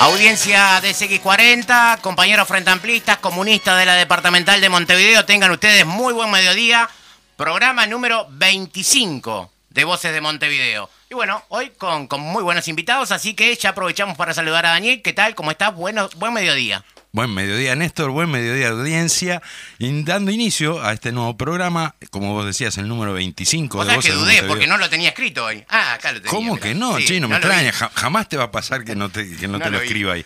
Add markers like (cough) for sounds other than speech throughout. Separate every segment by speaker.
Speaker 1: Audiencia de CX40, compañeros frente amplistas, comunistas de la departamental de Montevideo, tengan ustedes muy buen mediodía. Programa número 25 de Voces de Montevideo. Y bueno, hoy con, con muy buenos invitados, así que ya aprovechamos para saludar a Daniel. ¿Qué tal? ¿Cómo estás? Bueno, buen mediodía.
Speaker 2: Buen mediodía, Néstor, buen mediodía, audiencia. Y dando inicio a este nuevo programa, como vos decías, el número 25
Speaker 1: Vos
Speaker 2: de
Speaker 1: sabés que
Speaker 2: de
Speaker 1: dudé porque no lo tenía escrito hoy. Ah, acá lo tenía.
Speaker 2: ¿Cómo que no,
Speaker 1: Sí,
Speaker 2: chino? Me
Speaker 1: no vi.
Speaker 2: extraña. Ja- jamás te va a pasar que no te, que no
Speaker 1: No
Speaker 2: te lo escriba ahí.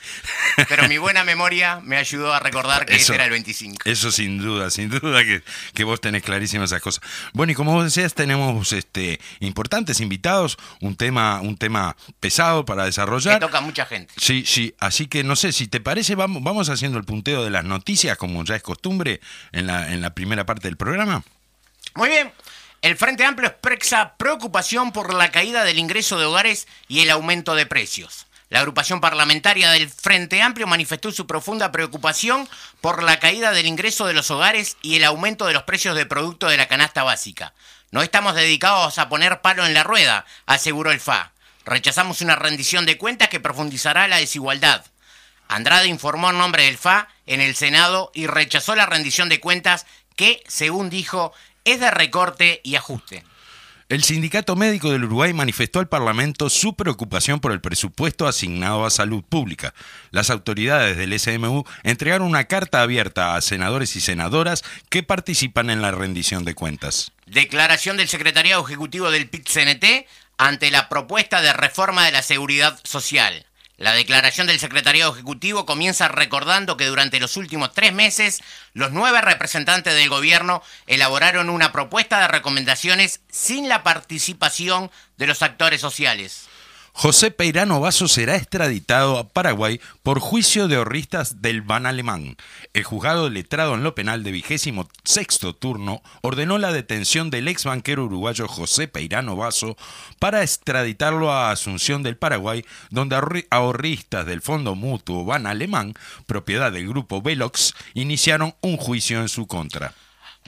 Speaker 1: Pero mi buena memoria me ayudó a recordar que
Speaker 2: Eso.
Speaker 1: ese era el 25.
Speaker 2: Eso sin duda, sin duda que, que vos tenés clarísimas esas cosas. Bueno, y como vos decías, tenemos este importantes invitados, un tema, un tema pesado para
Speaker 1: Que
Speaker 2: desarrollar.
Speaker 1: toca a mucha gente.
Speaker 2: Sí, sí, así que no sé, si te parece, vamos, vamos haciendo el punteo de las noticias, como ya es costumbre, en la, primera parte del programa.
Speaker 1: Muy bien. El Frente Amplio expresa preocupación por la caída del ingreso de hogares y el aumento de precios. La agrupación parlamentaria del Frente Amplio manifestó su profunda preocupación por la caída del ingreso de los hogares y el aumento de los precios de productos de la canasta básica. No estamos dedicados a poner palo en la rueda, aseguró el FA. Rechazamos una rendición de cuentas que profundizará la desigualdad. Andrade informó en nombre del FA en el Senado y rechazó la rendición de cuentas que, según dijo, es de recorte y ajuste.
Speaker 2: El Sindicato Médico del Uruguay manifestó al Parlamento su preocupación por el presupuesto asignado a salud pública. Las autoridades del SMU entregaron una carta abierta a senadores y senadoras que participan en la rendición de cuentas.
Speaker 1: Declaración del Secretariado Ejecutivo del PIT-CNT ante la propuesta de reforma de la seguridad social. La declaración del Secretariado Ejecutivo comienza recordando que durante los últimos tres meses los nueve representantes del gobierno elaboraron una propuesta de recomendaciones sin la participación de los actores sociales.
Speaker 2: José Peirano Vaso será extraditado a Paraguay por juicio de horristas del Ban Alemán. El juzgado letrado en lo penal de vigésimo sexto turno ordenó la detención del ex banquero uruguayo José Peirano Vaso para extraditarlo a Asunción del Paraguay, donde ahorri- ahorristas del Fondo Mutuo Ban Alemán, propiedad del grupo Velox, iniciaron un juicio en su contra.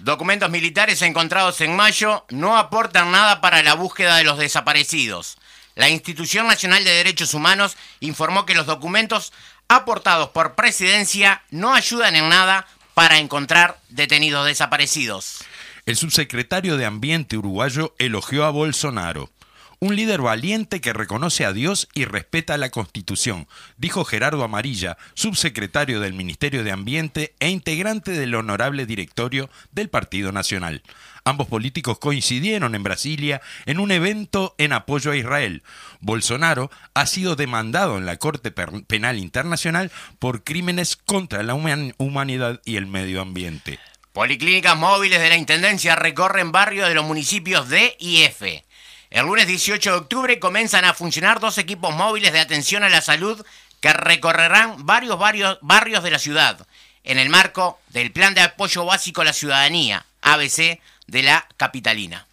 Speaker 1: Documentos militares encontrados en mayo no aportan nada para la búsqueda de los desaparecidos. La Institución Nacional de Derechos Humanos informó que los documentos aportados por Presidencia no ayudan en nada para encontrar detenidos desaparecidos.
Speaker 2: El subsecretario de Ambiente uruguayo elogió a Bolsonaro. Un líder valiente que reconoce a Dios y respeta la Constitución, dijo Gerardo Amarilla, subsecretario del Ministerio de Ambiente e integrante del honorable directorio del Partido Nacional. Ambos políticos coincidieron en Brasilia en un evento en apoyo a Israel. Bolsonaro ha sido demandado en la Corte Penal Internacional por crímenes contra la human- humanidad y el medio ambiente.
Speaker 1: Policlínicas móviles de la Intendencia recorren barrios de los municipios D y F. El lunes 18 de octubre comienzan a funcionar dos equipos móviles de atención a la salud que recorrerán varios, varios barrios de la ciudad, en el marco del Plan de Apoyo Básico a la Ciudadanía, ABC, de la Capitalina.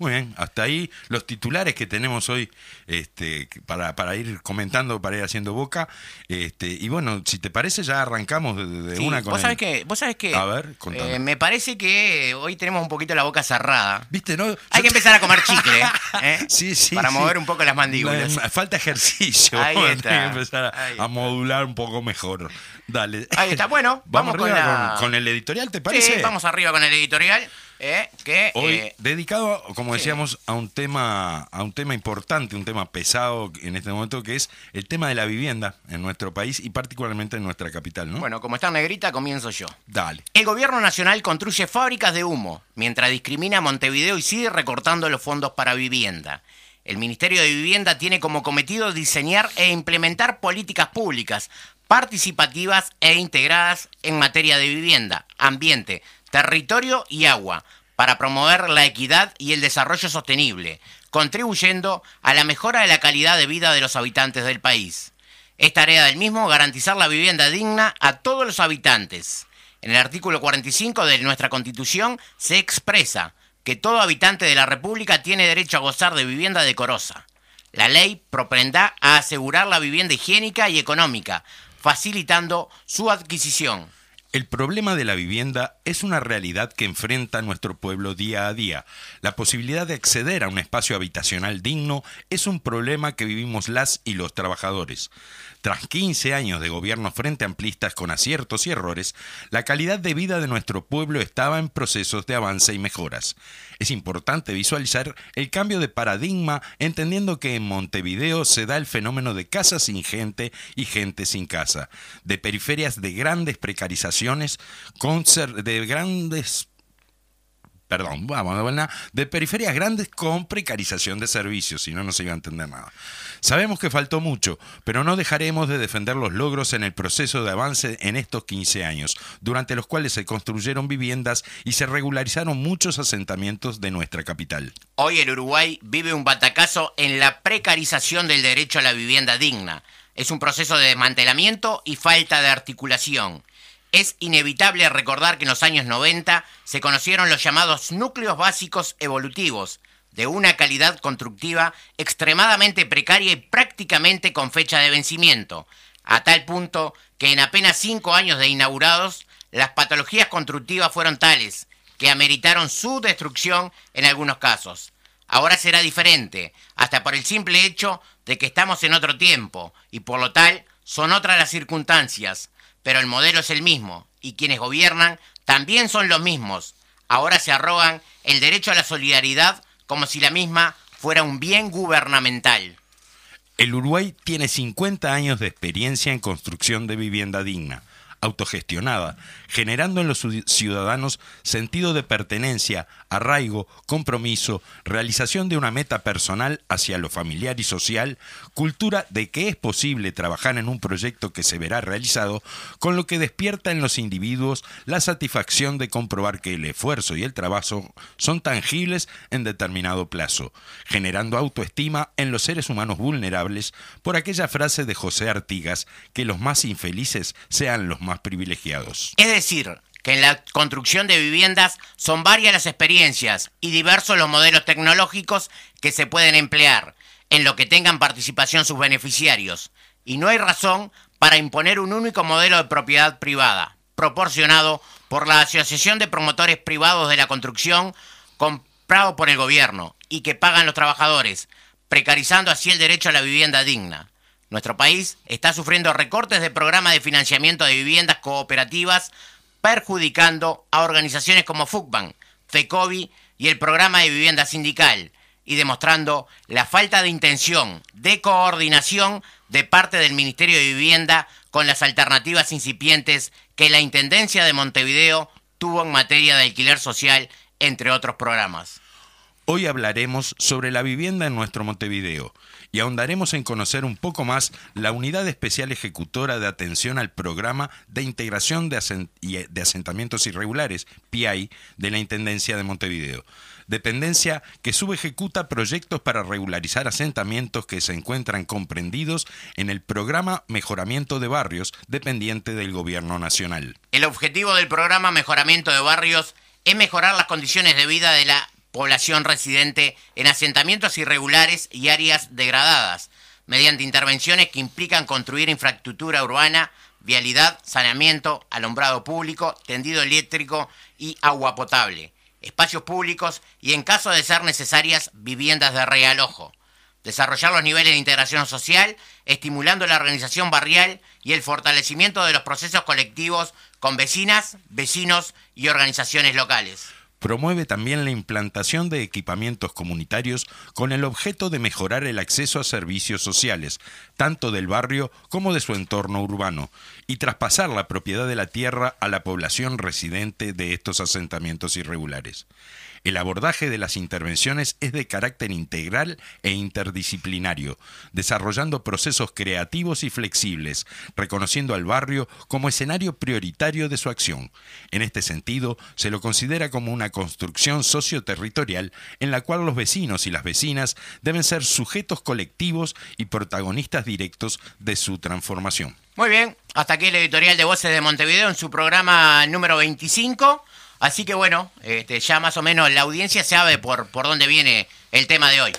Speaker 2: Muy bien, hasta ahí los titulares que tenemos hoy este, que- para, para ir comentando, para ir haciendo boca. Este, y bueno, si te parece, ya arrancamos de, de
Speaker 1: Sí,
Speaker 2: una con
Speaker 1: ¿Vos
Speaker 2: el-
Speaker 1: sabés qué? ¿Vos sabés qué?
Speaker 2: A ver.
Speaker 1: Eh, me parece que hoy tenemos un poquito la boca cerrada.
Speaker 2: ¿Viste, no?
Speaker 1: Hay
Speaker 2: Yo-
Speaker 1: que empezar a comer chicle, (laughs) ¿eh?
Speaker 2: Sí, sí.
Speaker 1: Para
Speaker 2: sí.
Speaker 1: mover un poco las mandíbulas.
Speaker 2: La- falta ejercicio.
Speaker 1: Ahí
Speaker 2: Hay que empezar a, modular un poco mejor. Dale.
Speaker 1: Ahí está, bueno, (laughs) vamos con
Speaker 2: arriba
Speaker 1: la-
Speaker 2: con, con el editorial, ¿te parece?
Speaker 1: Sí, vamos arriba con el editorial, ¿eh? que
Speaker 2: Hoy
Speaker 1: eh,
Speaker 2: dedicado, como
Speaker 1: sí.
Speaker 2: decíamos, a un tema, a un tema importante, un tema pesado en este momento, que es el tema de la vivienda en nuestro país y particularmente en nuestra capital, ¿no?
Speaker 1: bueno, como está negrita, comienzo yo.
Speaker 2: Dale.
Speaker 1: El gobierno nacional construye fábricas de humo, mientras discrimina a Montevideo y sigue recortando los fondos para vivienda. El Ministerio de Vivienda tiene como cometido diseñar e implementar políticas públicas participativas e integradas en materia de vivienda, ambiente, territorio y agua, para promover la equidad y el desarrollo sostenible, contribuyendo a la mejora de la calidad de vida de los habitantes del país. Es tarea del mismo garantizar la vivienda digna a todos los habitantes. En el artículo 45 de nuestra Constitución se expresa que todo habitante de la República tiene derecho a gozar de vivienda decorosa. La ley proprenderá a asegurar la vivienda higiénica y económica, facilitando su adquisición.
Speaker 2: El problema de la vivienda es una realidad que enfrenta nuestro pueblo día a día. La posibilidad de acceder a un espacio habitacional digno es un problema que vivimos las y los trabajadores. Tras 15 años de gobierno frente amplistas con aciertos y errores, la calidad de vida de nuestro pueblo estaba en procesos de avance y mejoras. Es importante visualizar el cambio de paradigma entendiendo que en Montevideo se da el fenómeno de casa sin gente y gente sin casa, de periferias de grandes precarizaciones, de grandes perdón, vamos de periferias grandes con precarización de servicios, si no, no se iba a entender nada. Sabemos que faltó mucho, pero no dejaremos de defender los logros en el proceso de avance en estos 15 años, durante los cuales se construyeron viviendas y se regularizaron muchos asentamientos de nuestra capital.
Speaker 1: Hoy el Uruguay vive un batacazo en la precarización del derecho a la vivienda digna. Es un proceso de desmantelamiento y falta de articulación. Es inevitable recordar que en los años 90 se conocieron los llamados núcleos básicos evolutivos, de una calidad constructiva extremadamente precaria y prácticamente con fecha de vencimiento, a tal punto que en apenas cinco años de inaugurados, las patologías constructivas fueron tales que ameritaron su destrucción en algunos casos. Ahora será diferente, hasta por el simple hecho de que estamos en otro tiempo, y por lo tal son otras las circunstancias, pero el modelo es el mismo y quienes gobiernan también son los mismos. Ahora se arrogan el derecho a la solidaridad como si la misma fuera un bien gubernamental.
Speaker 2: El Uruguay tiene 50 años de experiencia en construcción de vivienda digna autogestionada, generando en los ciudadanos sentido de pertenencia, arraigo, compromiso, realización de una meta personal hacia lo familiar y social, cultura de que es posible trabajar en un proyecto que se verá realizado, con lo que despierta en los individuos la satisfacción de comprobar que el esfuerzo y el trabajo son tangibles en determinado plazo, generando autoestima en los seres humanos vulnerables por aquella frase de José Artigas que los más infelices sean los más privilegiados.
Speaker 1: Es decir, que en la construcción de viviendas son varias las experiencias y diversos los modelos tecnológicos que se pueden emplear en lo que tengan participación sus beneficiarios, y no hay razón para imponer un único modelo de propiedad privada, proporcionado por la Asociación de Promotores Privados de la Construcción, comprado por el gobierno, y que pagan los trabajadores, precarizando así el derecho a la vivienda digna. Nuestro país está sufriendo recortes de programas de financiamiento de viviendas cooperativas, perjudicando a organizaciones como FUCBAN, FECOBI y el programa de vivienda sindical, y demostrando la falta de intención de coordinación de parte del Ministerio de Vivienda con las alternativas incipientes que la Intendencia de Montevideo tuvo en materia de alquiler social, entre otros programas.
Speaker 2: Hoy hablaremos sobre la vivienda en nuestro Montevideo y ahondaremos en conocer un poco más la Unidad Especial Ejecutora de Atención al Programa de Integración de, Asentamientos Irregulares, PI, de la Intendencia de Montevideo. Dependencia que subejecuta proyectos para regularizar asentamientos que se encuentran comprendidos en el programa Mejoramiento de Barrios, dependiente del Gobierno Nacional.
Speaker 1: El objetivo del programa Mejoramiento de Barrios es mejorar las condiciones de vida de la población residente en asentamientos irregulares y áreas degradadas, mediante intervenciones que implican construir infraestructura urbana, vialidad, saneamiento, alumbrado público, tendido eléctrico y agua potable, espacios públicos y, en caso de ser necesarias, viviendas de realojo. Desarrollar los niveles de integración social, estimulando la organización barrial y el fortalecimiento de los procesos colectivos con vecinas, vecinos y organizaciones locales.
Speaker 2: Promueve también la implantación de equipamientos comunitarios con el objeto de mejorar el acceso a servicios sociales, tanto del barrio como de su entorno urbano, y traspasar la propiedad de la tierra a la población residente de estos asentamientos irregulares. El abordaje de las intervenciones es de carácter integral e interdisciplinario, desarrollando procesos creativos y flexibles, reconociendo al barrio como escenario prioritario de su acción. En este sentido, se lo considera como una construcción socioterritorial en la cual los vecinos y las vecinas deben ser sujetos colectivos y protagonistas directos de su transformación.
Speaker 1: Muy bien, Hasta aquí el editorial de Voces de Montevideo en su programa número 25. Así que bueno, este, ya más o menos la audiencia sabe por, por dónde viene el tema de hoy.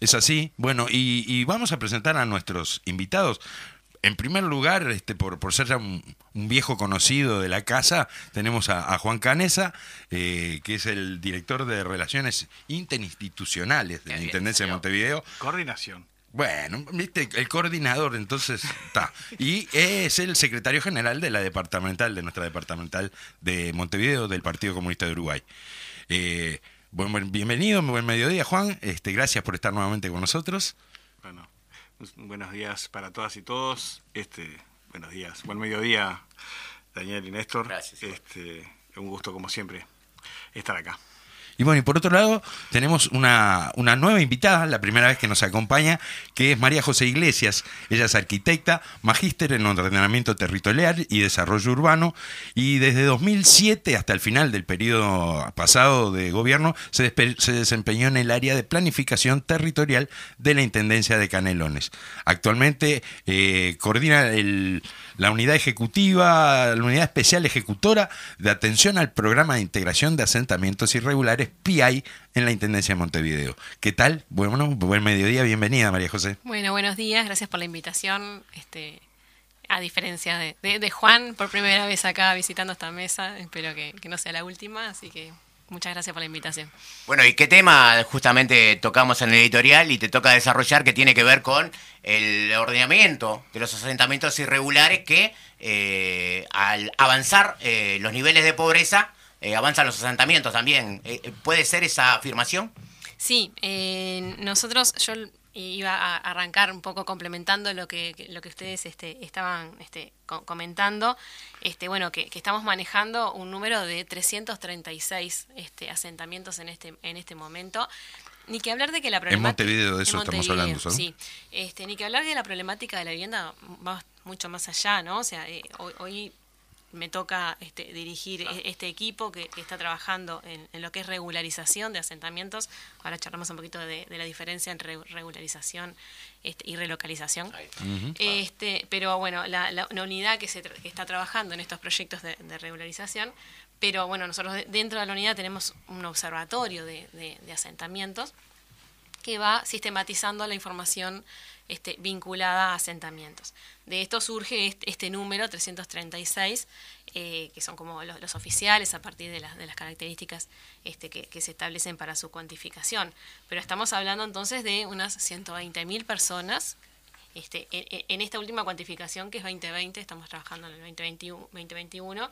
Speaker 2: Es así. Bueno, y, y vamos a presentar a nuestros invitados. En primer lugar, este, por, por ser ya un, un viejo conocido de la casa, tenemos a, a Juan Canesa, eh, que es el director de Relaciones Interinstitucionales de la Intendencia de. Montevideo.
Speaker 3: Coordinación.
Speaker 2: Bueno, viste, el coordinador, entonces está. Y es el secretario general de la departamental, de nuestra departamental de Montevideo, del Partido Comunista de Uruguay. Eh, buen- bienvenido, buen mediodía, Juan. Este, gracias por estar nuevamente con nosotros.
Speaker 3: Bueno, pues, buenos días para todas y todos. Este, buenos días, buen mediodía, Daniel y Néstor.
Speaker 1: Gracias.
Speaker 3: Este, un gusto como siempre estar acá.
Speaker 2: Y bueno, y por otro lado, tenemos una, una nueva invitada, la primera vez que nos acompaña, que es María José Iglesias. Ella es arquitecta, magíster en ordenamiento territorial y desarrollo urbano, y desde 2007 hasta el final del periodo pasado de gobierno se, desempeñó en el área de planificación territorial de la Intendencia de Canelones. Actualmente eh, coordina el- la unidad ejecutiva, la unidad especial ejecutora de atención al programa de integración de asentamientos irregulares PI en la Intendencia de Montevideo. ¿Qué tal? Bueno, buen mediodía, bienvenida María José.
Speaker 4: Bueno, buenos días, gracias por la invitación. Este, a diferencia de, de- de Juan, por primera vez acá visitando esta mesa, espero que, que no sea la última, así que muchas gracias por la invitación.
Speaker 1: Bueno, ¿y qué tema justamente tocamos en el editorial y te toca desarrollar que tiene que ver con el ordenamiento de los asentamientos irregulares que eh, al avanzar eh, los niveles de pobreza, eh, avanzan los asentamientos también? Eh, eh, ¿Puede ser esa afirmación?
Speaker 4: Sí, eh, nosotros, yo iba a arrancar un poco complementando lo que, lo que ustedes este, estaban este, co- comentando, este, bueno, que, que estamos manejando un número de 336 este, asentamientos en este, en este momento. Ni que hablar de que la problemática...
Speaker 2: Montevideo, de eso
Speaker 4: en
Speaker 2: estamos
Speaker 4: Montevideo,
Speaker 2: hablando, ¿no?
Speaker 4: Sí, este, ni que hablar de la problemática de la vivienda va mucho más allá, ¿no? O sea, eh, hoy, hoy me toca este, dirigir este equipo que, que está trabajando en, en lo que es regularización de asentamientos. Ahora charlamos un poquito de, de la diferencia entre regularización este, y relocalización. este, pero bueno, la, la- una unidad que, se, tra- que está trabajando en estos proyectos de, de regularización, pero bueno, nosotros de- dentro de la unidad tenemos un observatorio de, de- de asentamientos que va sistematizando la información este, vinculada a asentamientos. De esto surge este, este número 336, eh, que son como los, oficiales a partir de, las características este, que, que se establecen para su cuantificación. Pero estamos hablando entonces de unas 120.000 personas. Este, en, en- esta última cuantificación que es 2020, estamos trabajando en el 2021, 2021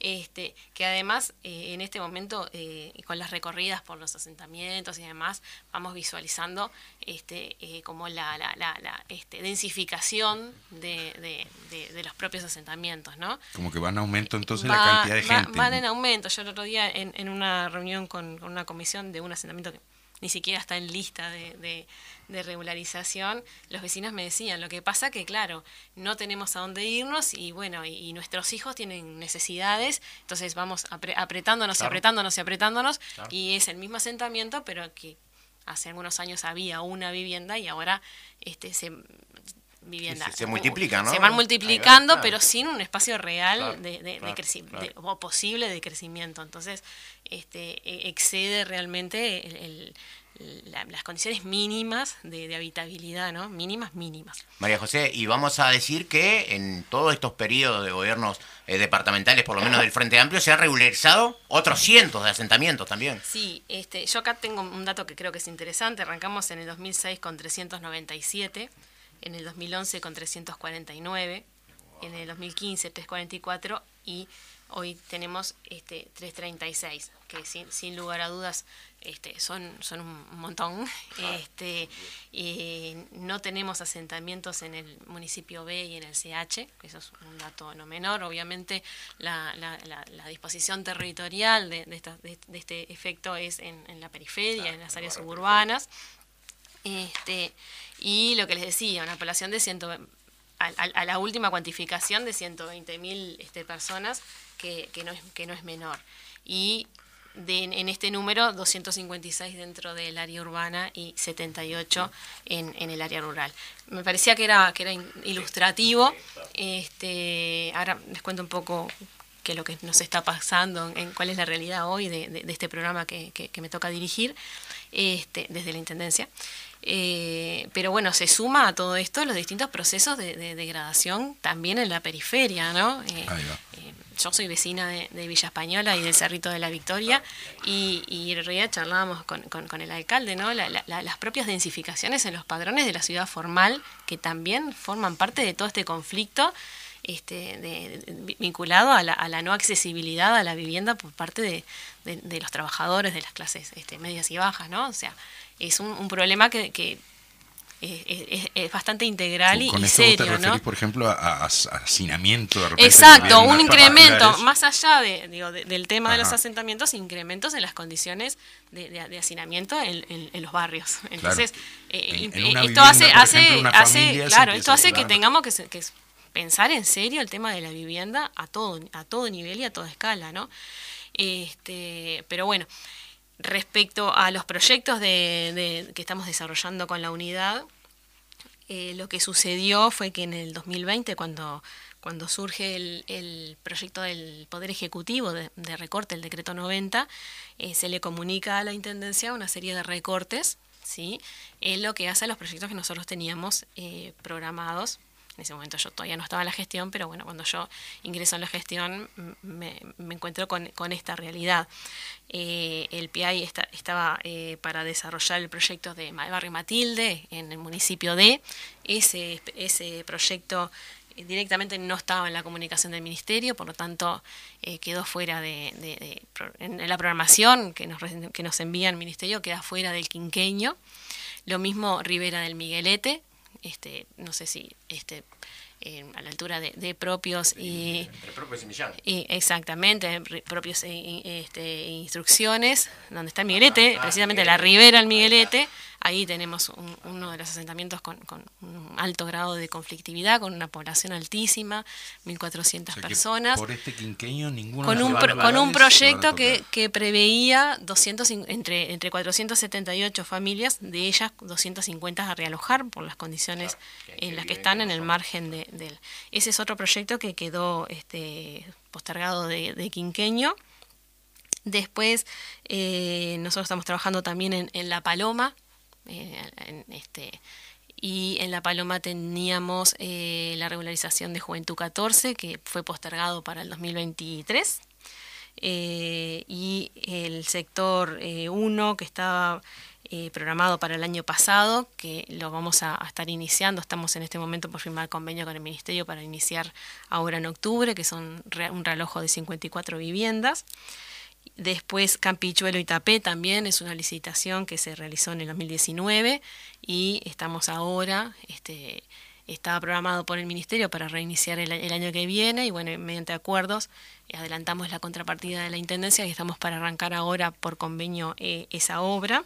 Speaker 4: este, que además eh, en este momento eh, con las recorridas por los asentamientos y demás vamos visualizando este, eh, como la, la, la, la, este, densificación de, de- de- de los propios asentamientos, ¿no?
Speaker 2: Como que va en aumento entonces
Speaker 4: Va-
Speaker 2: la cantidad de
Speaker 4: va-
Speaker 2: gente.
Speaker 4: Van
Speaker 2: ¿no?
Speaker 4: en aumento. Yo el otro día en, en una reunión con, con una comisión de un asentamiento que ni siquiera está en lista de, de- de regularización, los vecinos me decían, lo que pasa que, claro, no tenemos a dónde irnos y bueno, y, y nuestros hijos tienen necesidades, entonces vamos apre- apretándonos y apretándonos y apretándonos, y es el mismo asentamiento, pero que hace algunos años había una vivienda y ahora este se vivienda
Speaker 1: Se- se multiplican, ¿no?
Speaker 4: se
Speaker 1: Ahí
Speaker 4: van
Speaker 1: va,
Speaker 4: multiplicando
Speaker 1: claro.
Speaker 4: pero sin un espacio real
Speaker 1: Claro,
Speaker 4: de, de-
Speaker 1: claro,
Speaker 4: o posible de crecimiento entonces este e- excede realmente el- el- la- las condiciones mínimas de, de habitabilidad no mínimas mínimas
Speaker 1: María José, y vamos a decir que en todos estos periodos de gobiernos eh, departamentales, por lo menos del Frente Amplio, se han regularizado otros cientos de asentamientos también.
Speaker 4: Sí, este, yo acá tengo un dato que creo que es interesante. Arrancamos en el 2006 con 397, en el 2011 con 349, en el 2015 344 y hoy tenemos este 336, que sin, sin lugar a dudas este, son, son un montón. Este, eh, no tenemos asentamientos en el municipio B y en el CH, que eso es un dato no menor. Obviamente la, la- la- la disposición territorial de, de esta- de- de este efecto es en, en la periferia, en las áreas suburbanas. Este, y lo que les decía, una población de 100, a, a- a la última cuantificación de 120.000 este, personas, que, que, no es, que no es menor. Y de, en este número 256 dentro del área urbana y 78 en, en el área rural. Me parecía que era, que era ilustrativo. Este, ahora les cuento un poco qué es lo que nos está pasando, en cuál es la realidad hoy de, este programa que, que, me toca dirigir este, desde la Intendencia. Eh, pero bueno, se suma a todo esto los distintos procesos de, degradación también en la periferia, ¿no? Eh, eh, yo soy vecina de, Villa Española y del Cerrito de la Victoria y, y en realidad charlábamos con, con, el alcalde, ¿no? las propias densificaciones en los padrones de la ciudad formal que también forman parte de todo este conflicto este, de, vinculado a la, a la, no accesibilidad a la vivienda por parte de, de los trabajadores de las clases este, medias y bajas, ¿no? O sea, es un, un problema que, que es, bastante integral y,
Speaker 2: con
Speaker 4: serio,
Speaker 2: te
Speaker 4: referís,
Speaker 2: por ejemplo, a, hacinamiento.
Speaker 4: Exacto, un incremento, más allá de, digo, del tema de los asentamientos, incrementos en las condiciones de, hacinamiento en, en, los barrios. Entonces, eh, esto hace, hace, hace claro, esto hace que tengamos que, que, pensar en serio el tema de la vivienda a todo, a todo nivel y a toda escala, ¿no? Este, pero bueno, Respecto a los proyectos de, que estamos desarrollando con la unidad, eh, lo que sucedió fue que en el 2020, cuando, cuando surge el, proyecto del Poder Ejecutivo de, recorte, el decreto 90, eh, se le comunica a la Intendencia una serie de recortes, ¿sí? es lo que hace a los proyectos que nosotros teníamos eh, programados en ese momento yo todavía no estaba en la gestión, pero bueno, cuando yo ingreso en la gestión me, encuentro con, esta realidad. Eh, el PI estaba eh, para desarrollar el proyecto de Barrio Matilde en el municipio de ese, ese proyecto eh, directamente no estaba en la comunicación del ministerio, por lo tanto quedó fuera de, en la programación que nos, que nos envía el ministerio, queda fuera del quinqueño. Lo mismo Rivera del Miguelete, este, no sé si este, a la altura de, propios y, y, exactamente propios este, instrucciones donde está el Miguelete precisamente la ribera del Miguelete Ahí tenemos uno de los asentamientos con, un alto grado de conflictividad, con una población altísima, 1.400 personas.
Speaker 2: Por este quinqueño ninguno
Speaker 4: con un, con un proyecto que, que preveía 200, entre, entre 478 familias, de ellas 250 a realojar por las condiciones en las que están en el margen de, él. Ese es otro proyecto que quedó este, postergado de, quinqueño. Después, eh, nosotros estamos trabajando también en, en La Paloma, eh, este, y en La Paloma teníamos eh, la regularización de Juventud 14, que fue postergado para el 2023. Eh, y el sector 1, que estaba programado para el año pasado, que lo vamos a, estar iniciando. Estamos en este momento por firmar convenio con el Ministerio para iniciar ahora en octubre, que son un realojo de 54 viviendas. Después Campichuelo y Tapé también es una licitación que se realizó en el 2019 y estamos ahora, este, estaba programado por el Ministerio para reiniciar el, año que viene y bueno, mediante acuerdos adelantamos la contrapartida de la Intendencia y estamos para arrancar ahora por convenio eh, esa obra.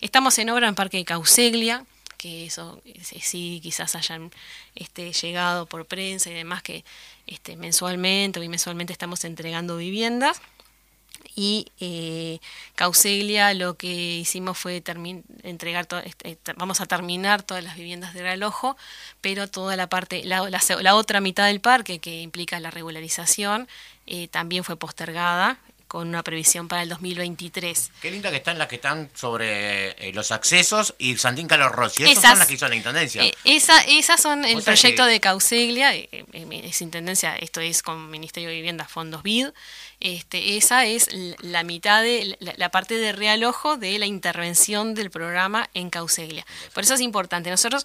Speaker 4: Estamos en obra en Parque de Causeglia, que eso sí quizás hayan este, llegado por prensa y demás que este, mensualmente o bimensualmente estamos entregando viviendas y eh, Causeglia lo que hicimos fue entregar este, vamos a terminar todas las viviendas de realojo pero toda la parte la, la, otra mitad del parque que implica la regularización eh, también fue postergada con una previsión para el 2023.
Speaker 1: Qué linda que están las que están sobre eh, los accesos y Santín Carlos Rossi. Esas, son las que hizo la Intendencia.
Speaker 4: Eh, esa, esas son el proyecto de Causeglia, eh, es Intendencia, esto es con Ministerio de Vivienda, Fondos BID. Este, esa es la mitad de la, parte de realojo de la intervención del programa en Causeglia. Por eso es importante. Nosotros,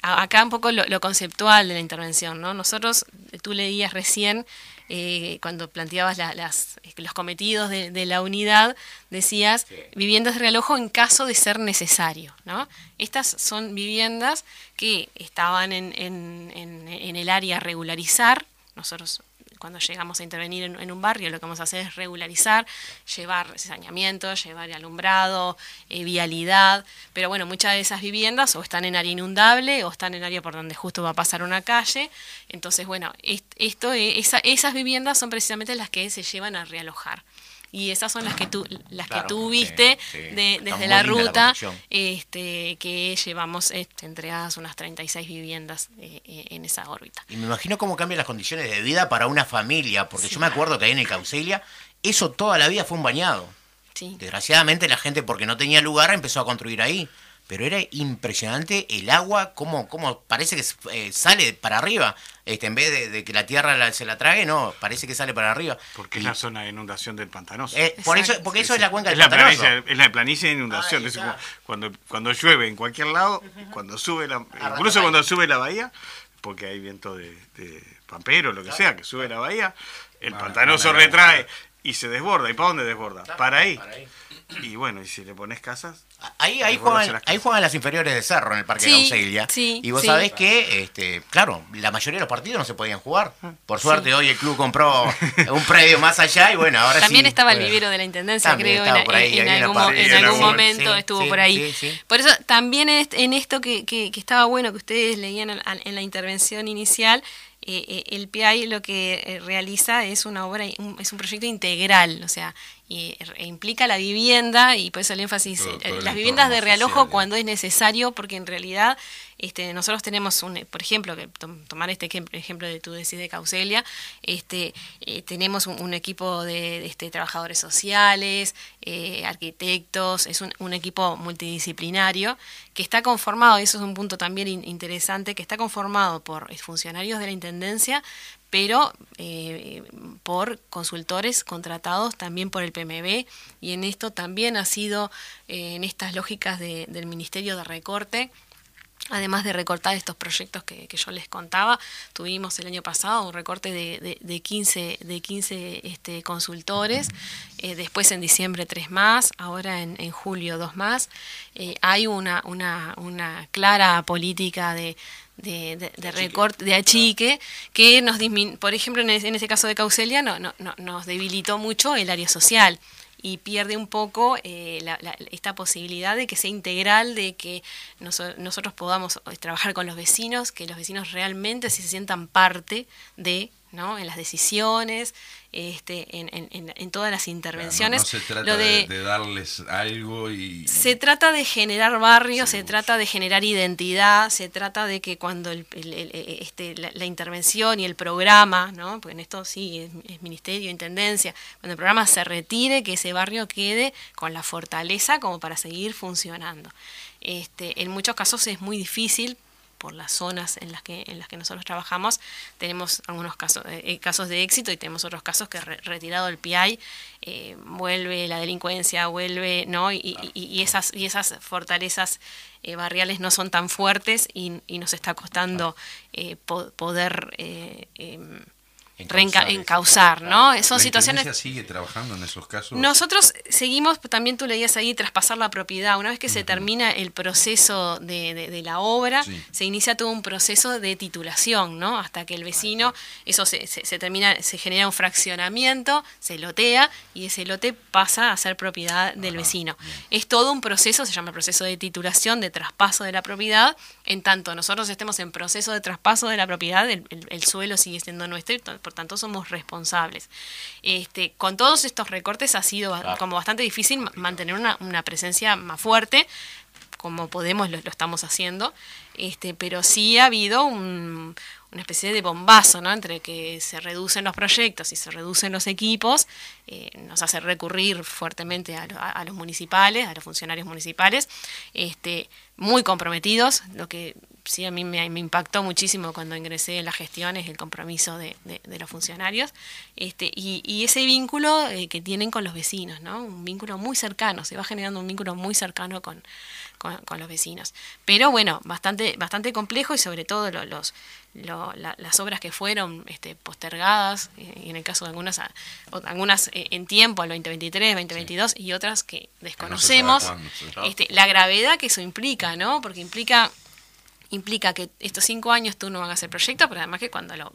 Speaker 4: acá un poco lo, lo, conceptual de la intervención, ¿no? Nosotros, tú leías recién eh, cuando planteabas las, los cometidos de, la unidad, decías viviendas de realojo en caso de ser necesario. ¿no? Estas son viviendas que estaban en, en, en el área regularizar. Nosotros cuando llegamos a intervenir en, un barrio, lo que vamos a hacer es regularizar, llevar saneamiento, llevar alumbrado, eh, vialidad, pero bueno, muchas de esas viviendas o están en área inundable o están en área por donde justo va a pasar una calle, entonces bueno, esto, esas viviendas son precisamente las que se llevan a realojar. Y esas son las que tú las
Speaker 1: Claro,
Speaker 4: que tú viste
Speaker 1: sí.
Speaker 4: de- desde la ruta este que llevamos este, entregadas unas 36 viviendas eh, eh, en esa órbita.
Speaker 1: Y me imagino cómo cambian las condiciones de vida para una familia, porque yo me acuerdo que ahí en el Caucelia, eso toda la vida fue un bañado. Desgraciadamente la gente, porque no tenía lugar, empezó a construir ahí. Pero era impresionante el agua, cómo, cómo parece que eh, sale para arriba. Este, en vez de, de que la tierra la- se la trague, no, parece que sale para arriba.
Speaker 3: Porque
Speaker 1: Y,
Speaker 3: es la zona de inundación del pantanoso.
Speaker 1: eh, por eso, porque eso es la cuenca
Speaker 3: es
Speaker 1: del
Speaker 3: la,
Speaker 1: pantanoso.
Speaker 3: planicie, es la planicie de inundación. Es
Speaker 1: está.
Speaker 3: cuando, cuando llueve en cualquier lado, cuando sube la, incluso cuando sube la bahía, porque hay viento de, de pampero, lo que sea, que sube la bahía, el
Speaker 2: Van-
Speaker 3: pantanoso retrae y se desborda. ¿Y para dónde desborda? Para ahí.
Speaker 1: Para ahí.
Speaker 3: Y bueno, y si le pones casas,
Speaker 1: Ahí, ahí,
Speaker 3: Desbordarse
Speaker 1: juegan,
Speaker 3: las
Speaker 1: ahí juegan las inferiores de Cerro en el Parque
Speaker 4: Sí,
Speaker 1: Caucelia.
Speaker 4: sí,
Speaker 1: y vos
Speaker 4: sí.
Speaker 1: sabés que, este, claro, la mayoría de los partidos no se podían jugar.
Speaker 4: Ah,
Speaker 1: Por suerte hoy el club compró un predio más allá y bueno, ahora
Speaker 4: También
Speaker 1: sí,
Speaker 4: estaba el vivero de la intendencia,
Speaker 1: También
Speaker 4: creo, en,
Speaker 1: por ahí,
Speaker 4: en algún, en algún momento
Speaker 1: sí,
Speaker 4: estuvo
Speaker 1: sí,
Speaker 4: por ahí.
Speaker 1: sí, sí.
Speaker 4: Por eso también en, est- en esto que, que- que estaba bueno que ustedes leían en, la intervención inicial, eh, eh, el PI lo que eh, realiza es una obra, un- es un proyecto integral, o sea, y, e implica la vivienda y por eso el énfasis,
Speaker 2: Todo-
Speaker 4: eh,
Speaker 2: todo el
Speaker 4: las viviendas de realojo
Speaker 2: social,
Speaker 4: cuando es necesario, porque en realidad este, nosotros tenemos, un, por ejemplo, que tom- tomar este ejem- ejemplo de tu decís de Caucelia, este, eh, tenemos un, un equipo de, de, este, trabajadores sociales, eh, arquitectos, es un, un equipo multidisciplinario que está conformado, y eso es un punto también in- interesante, que está conformado por funcionarios de la Intendencia, pero eh, por consultores contratados también por el PMB y en esto también ha sido eh, en estas lógicas de- del Ministerio de Recorte. Además de recortar estos proyectos que, yo les contaba, tuvimos el año pasado un recorte de, de, de 15, de 15 este, consultores, eh, después en diciembre tres más, ahora en, julio dos más. Hay una, una, una clara política de, de, de- de recorte, de achique, que nos dismin por ejemplo, en ese, en ese caso de Caucelia, no, no, no- nos debilitó mucho el área social y pierde un poco eh, la- la- esta posibilidad de que sea integral, de que noso- nosotros podamos eh, trabajar con los vecinos, que los vecinos realmente sí se sientan parte de, ¿no? En las decisiones, este, en, en- en- en todas las
Speaker 2: Claro, no-
Speaker 4: intervenciones.
Speaker 2: No, se trata
Speaker 4: Lo
Speaker 2: de, de darles algo y...
Speaker 4: se trata de generar barrios,
Speaker 2: Sí,
Speaker 4: se trata de generar identidad, se trata de que cuando el- el- el- este, la, la intervención y el programa, ¿no? porque en esto sí es, es ministerio, intendencia, cuando el programa se retire, que ese barrio quede con la fortaleza como para seguir funcionando. Este, en muchos casos es muy difícil por las zonas en las que en las que nosotros trabajamos tenemos algunos casos eh, casos de éxito y tenemos otros casos que re- retirado el PI eh, vuelve la delincuencia vuelve no y, y- y- y esas y esas fortalezas eh, barriales no son tan fuertes y, y nos está costando eh, po- poder eh, em,
Speaker 1: Encauzar,
Speaker 4: encauzar, ¿no?
Speaker 2: ¿La
Speaker 4: Son situaciones
Speaker 2: Intendencia sigue trabajando en esos casos?
Speaker 4: nosotros seguimos, también tú leías ahí, traspasar la propiedad. Una vez que se termina el proceso de, de- de la obra,
Speaker 2: Sí.
Speaker 4: se inicia todo un proceso de titulación, ¿no? Hasta que el vecino, eso se, se- se termina, se genera un fraccionamiento, se lotea y ese lote pasa a ser propiedad del vecino. Es todo un proceso, se llama proceso de titulación, de traspaso de la propiedad. En tanto nosotros estemos en proceso de traspaso de la propiedad, el, el- el suelo sigue siendo nuestro y por tanto somos responsables. Este, con todos estos recortes ha sido
Speaker 1: Claro.
Speaker 4: como bastante difícil ma- mantener una, una presencia más fuerte, como podemos lo, lo estamos haciendo, este, pero sí ha habido un- una especie de bombazo, ¿no? Entre que se reducen los proyectos y se reducen los equipos, eh, nos hace recurrir fuertemente a, lo- a- los municipales, a los funcionarios municipales, este, muy comprometidos, lo que sí a mí me, impactó muchísimo cuando ingresé en la gestión es el compromiso de, de- de los funcionarios este, y, ese vínculo eh, que tienen con los vecinos, ¿no? Un vínculo muy cercano, se va generando un vínculo muy cercano con, con, los vecinos. Pero bueno, bastante, bastante complejo y sobre todo lo- los, lo- la- las obras que fueron este, postergadas, y en el caso de algunas, a- algunas eh, en tiempo, al 2023, 2022, y otras que desconocemos,
Speaker 2: cuándo, sí.
Speaker 4: este, la gravedad que eso implica, ¿no? Porque implica implica que estos cinco años tú no hagas el proyecto, pero además que cuando lo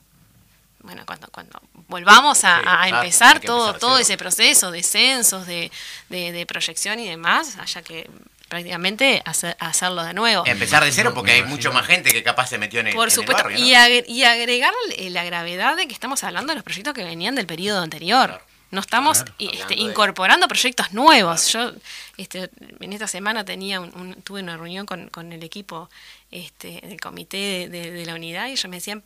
Speaker 4: bueno, cuando, cuando volvamos a,
Speaker 1: Sí,
Speaker 4: empezar todo,
Speaker 1: empezar
Speaker 4: todo ese proceso de censos, de, de, de proyección y demás, haya que prácticamente hacer, hacerlo de nuevo.
Speaker 1: Empezar de cero porque hay mucho más gente que capaz se metió en el,
Speaker 4: Por
Speaker 1: en el
Speaker 4: supuesto,
Speaker 1: barrio, ¿no?
Speaker 4: y, agre- y agregar la gravedad de que estamos hablando de los proyectos que venían del periodo anterior. no estamos este, incorporando proyectos nuevos. Yo este, en esta semana tenía un, tuve una reunión con, con el equipo este, del comité de, de, la unidad y ellos me decían,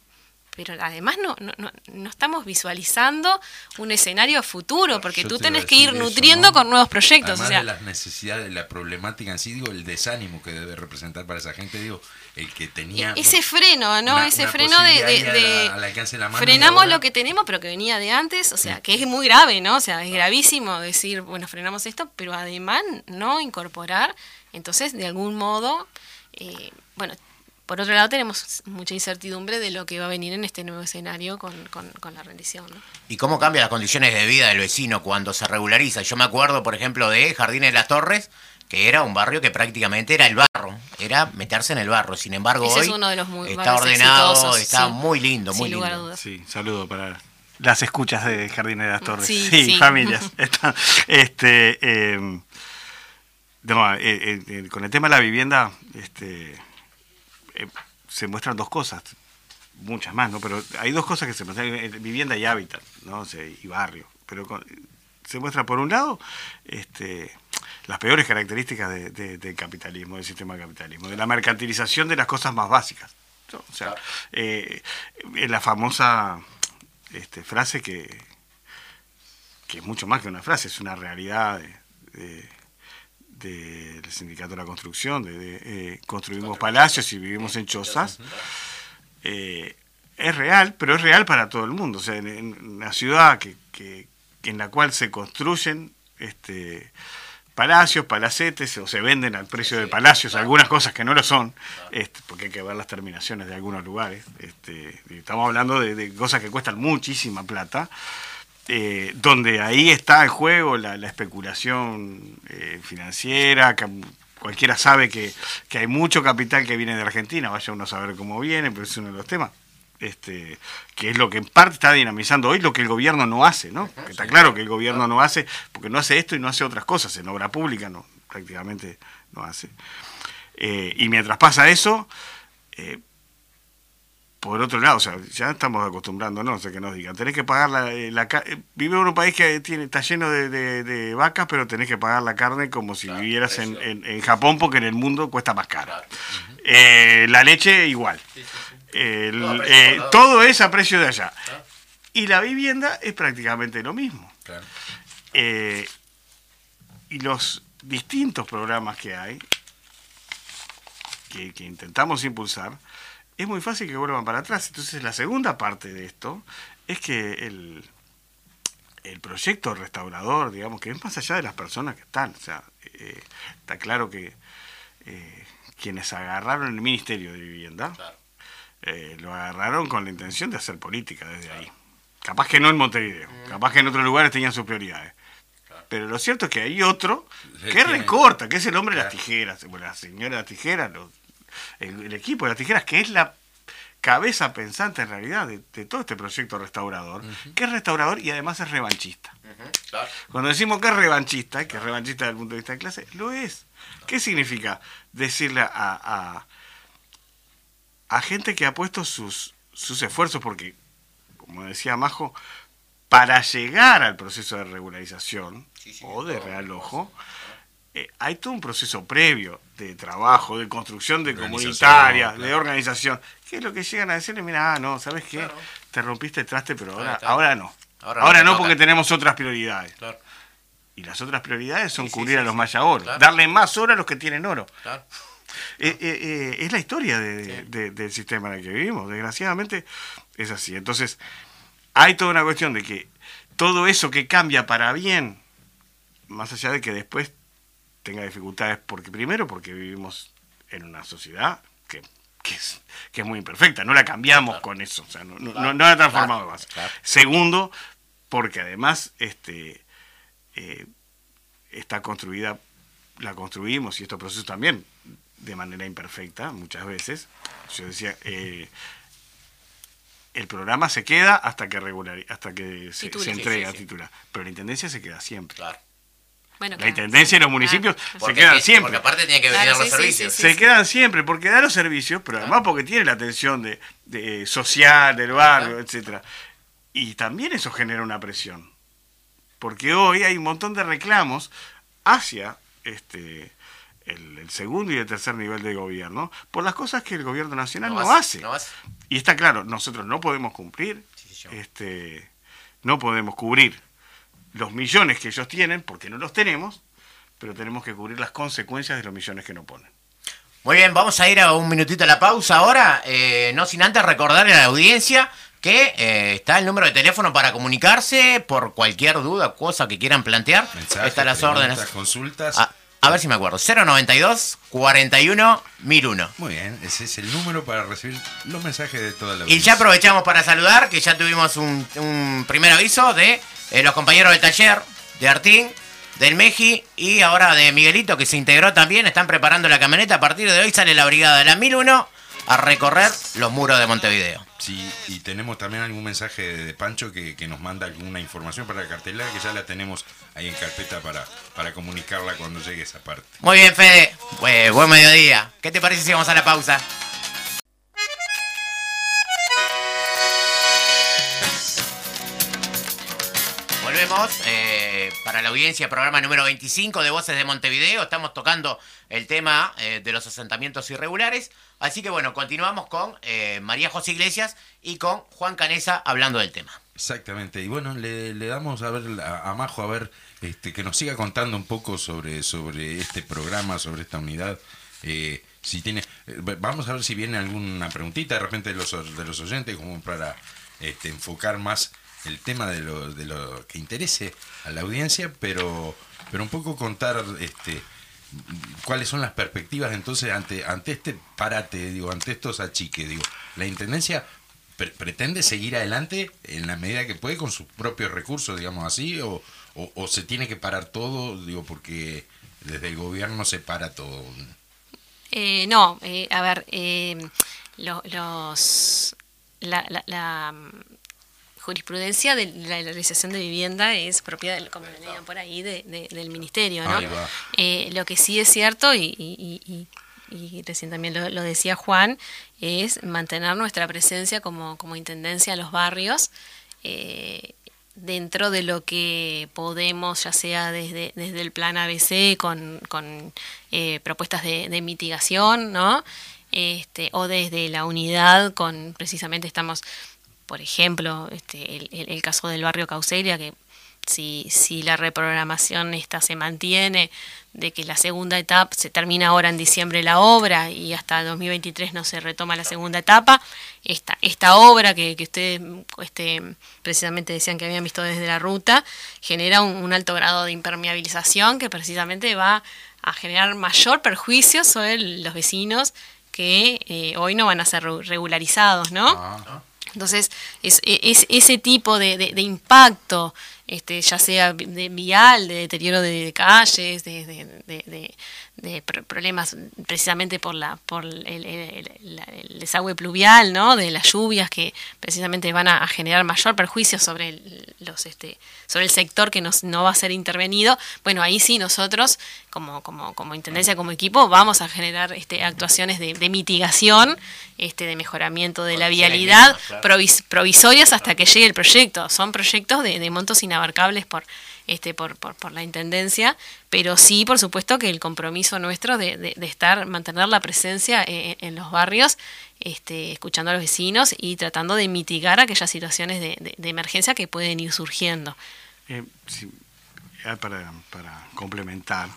Speaker 4: pero además no, no, no, estamos visualizando un escenario futuro, porque tú tenés que ir nutriendo con nuevos proyectos.
Speaker 2: Además
Speaker 4: o sea,
Speaker 2: de las necesidades, la problemática en sí, digo, el desánimo que debe representar para esa gente, digo, el que tenía...
Speaker 4: E-, ese freno, ¿no? Ese freno de... de, frenamos lo que tenemos, pero que venía de antes, o sea, que es muy grave, ¿no? O sea, es gravísimo decir, bueno, frenamos esto, pero además no incorporar, entonces, de algún modo... Eh, bueno, por otro lado, tenemos mucha incertidumbre de lo que va a venir en este nuevo escenario con, con, la rendición. ¿no?
Speaker 1: ¿Y cómo cambian las condiciones de vida del vecino cuando se regulariza? Yo me acuerdo, por ejemplo, de Jardines de las Torres, que era un barrio que prácticamente era el barro, era meterse en el barro. Sin embargo, hoy está ordenado, está muy lindo, muy lindo.
Speaker 3: Sí, saludo para las escuchas de Jardines de las Torres. Sí, familias. (laughs) este, eh, eh, eh, con el tema de la vivienda, este eh, se muestran dos cosas, muchas más, ¿no? Pero hay dos cosas que se muestran, eh, vivienda y hábitat, ¿no? y barrio. Pero se muestra por un lado este, las peores características del capitalismo, del sistema de capitalismo, de la mercantilización de las cosas más básicas. O sea, eh, la famosa este, frase que, que es mucho más que una frase, es una realidad de del sindicato de la construcción, de, eh, construimos palacios y vivimos en chozas, eh, es real, pero es real para todo el mundo. O sea, en, una ciudad que, que, en la cual se construyen este, palacios, palacetes, o se venden al precio de palacios, algunas cosas que no lo son, este, porque hay que ver las terminaciones de algunos lugares. Este, estamos hablando de, de cosas que cuestan muchísima plata. Eh, donde ahí está en juego la, especulación eh, financiera, cualquiera sabe que, hay mucho capital que viene de Argentina, vaya uno a saber cómo viene, pero es uno de los temas. Este, que es lo que en parte está dinamizando hoy lo que el gobierno no hace, ¿no? Que está claro que el gobierno no hace, porque no hace esto y no hace otras cosas, en obra pública no, prácticamente no hace. Eh, y mientras pasa eso, por otro lado, o sea, ya estamos acostumbrándonos a que nos digan, tenés que pagar la, eh, la eh, vive en un país que tiene, está lleno de, vacas, pero tenés que pagar la carne como si vivieras en, en, Japón, porque en el mundo cuesta más caro. Eh, la leche igual. todo, es a precio de allá. Y la vivienda es prácticamente lo mismo. y los distintos programas que hay, que, que intentamos impulsar, es muy fácil que vuelvan para atrás. Entonces la segunda parte de esto es que el, el proyecto restaurador, digamos, que es más allá de las personas que están. O sea, eh, está claro que eh, quienes agarraron el Ministerio de Vivienda, eh, lo agarraron con la intención de hacer política desde ahí. Capaz que no en Montevideo, mm. capaz que en otros lugares tenían sus prioridades. Pero lo cierto es que hay otro que recorta, que es el hombre de las tijeras, la señora de las tijeras, los el, equipo de las tijeras, que es la cabeza pensante en realidad de, todo este proyecto restaurador, que es restaurador y además es revanchista. Cuando decimos que es revanchista, que es revanchista desde el punto de vista de clase, lo es. ¿Qué significa decirle a, a, a gente que ha puesto sus, sus esfuerzos? Porque, como decía Majo, para llegar al proceso de regularización o de realojo, eh, hay todo un proceso previo de trabajo, de construcción de comunitarias, de organización, que es lo que llegan a decirle, mira, ah, no, ¿sabes qué? Te rompiste el traste, pero ahora, ahora no. Ahora, no, porque tenemos otras prioridades. Y las otras prioridades son cubrir a los maya oro, darle más oro a los que tienen oro. (laughs) Eh, eh, es la historia del sistema en el que vivimos. Desgraciadamente es así. Entonces, hay toda una cuestión de que todo eso que cambia para bien, más allá de que después tenga dificultades, porque primero porque vivimos en una sociedad que, es, que es muy imperfecta, no la cambiamos con eso, o sea, no, no, la transformamos Segundo, porque además este, eh, está construida, la construimos y estos procesos también de manera imperfecta muchas veces. Yo decía, eh, el programa se queda hasta que regular, hasta que se, entrega titular, pero la intendencia se queda siempre. Claro la intendencia y los municipios se quedan siempre. Porque
Speaker 1: aparte tiene que venir los servicios.
Speaker 3: se quedan siempre porque da los servicios, pero además porque tiene la atención de, social del barrio, etcétera. Y también eso genera una presión. porque hoy hay un montón de reclamos hacia este el, el segundo y el tercer nivel de gobierno por las cosas que el gobierno nacional no, hace.
Speaker 1: no hace.
Speaker 3: Y está claro, nosotros no podemos cumplir,
Speaker 1: Sí, sí, sí.
Speaker 3: este, no podemos cubrir los millones que ellos tienen, porque no los tenemos, pero tenemos que cubrir las consecuencias de los millones que no ponen.
Speaker 1: Muy bien, vamos a ir a un minutito a la pausa ahora, eh, no sin antes recordarle a la audiencia que eh, está el número de teléfono para comunicarse por cualquier duda, cosa que quieran plantear.
Speaker 2: Mensajes,
Speaker 1: Están las órdenes.
Speaker 2: consultas.
Speaker 1: A, a ver si me acuerdo. 092 41 1001.
Speaker 2: Muy bien, ese es el número para recibir los mensajes de toda la
Speaker 1: Y
Speaker 2: audiencia.
Speaker 1: ya aprovechamos para saludar, que ya tuvimos un, un primer aviso de eh, los compañeros del taller, de Artín, del Meji y ahora de Miguelito, que se integró también. Están preparando la camioneta. A partir de hoy sale la brigada de la 1001 a recorrer los muros de Montevideo.
Speaker 2: Sí, y tenemos también algún mensaje de, Pancho que, que nos manda alguna información para la cartelera que ya la tenemos ahí en carpeta para, para comunicarla cuando llegue esa parte.
Speaker 1: Muy bien, Fede. Bue- buen mediodía. ¿Qué te parece si vamos a la pausa? Volvemos eh, para la audiencia, programa número 25 de Voces de Montevideo. Estamos tocando el tema eh, de los asentamientos irregulares. Así que bueno, continuamos con eh, María José Iglesias y con Juan Canesa hablando del tema.
Speaker 2: Exactamente, y bueno, le, damos a ver a, Majo a ver este, que nos siga contando un poco sobre, sobre este programa, sobre esta unidad. eh, si tiene, vamos a ver si viene alguna preguntita de repente de los, de los oyentes, como para este, enfocar más el tema de lo, de lo que interese a la audiencia, pero, pero un poco contar este, cuáles son las perspectivas entonces ante, ante este parate, digo, ante estos achiques, digo, la intendencia pre- pretende seguir adelante en la medida que puede con sus propios recursos, digamos así, o, o, se tiene que parar todo, digo, porque desde el gobierno se para todo.
Speaker 4: Eh, no, eh, a ver, eh, lo- los la, la- la, jurisprudencia de la legalización de vivienda es propiedad, del- como leían por ahí, de- de- del ministerio, ¿no? Eh, lo que sí es cierto, y, y- y- recién también lo, lo decía Juan, es mantener nuestra presencia como, como intendencia en los barrios. eh, dentro de lo que podemos, ya sea desde, desde el plan ABC con, con eh, propuestas de, de mitigación, ¿no? Este, o desde la unidad con, precisamente estamos, por ejemplo, este, el, caso del barrio Causeria, que si, si la reprogramación esta se mantiene, de que la segunda etapa se termina ahora en diciembre la obra y hasta 2023 no se retoma la segunda etapa, esta, esta obra que, que ustedes este, precisamente decían que habían visto desde la ruta, genera un, alto grado de impermeabilización que precisamente va a generar mayor perjuicio sobre los vecinos que eh, hoy no van a ser re- regularizados, ¿no?
Speaker 2: Ah,
Speaker 4: Entonces, es, es- ese tipo de, impacto, este, ya sea de vial, de deterioro de, calles, de- de- de pr- problemas precisamente por la por el, el- el- la- el desagüe pluvial, ¿no? De las lluvias que precisamente van a, a generar mayor perjuicio sobre el, los este sobre el sector que nos, no va a ser intervenido. Bueno, ahí sí nosotros como como como intendencia como equipo vamos a generar este actuaciones de, de mitigación, este de mejoramiento de la vialidad provis- provisorias hasta que llegue el proyecto. Son proyectos de, de montos inabarcables por, este, por, por, por la Intendencia, pero sí, por supuesto, que el compromiso nuestro de, de- estar, mantener la presencia en, en los barrios, este, escuchando a los vecinos y tratando de mitigar aquellas situaciones de, de- emergencia que pueden ir surgiendo.
Speaker 3: Eh, para, para complementar,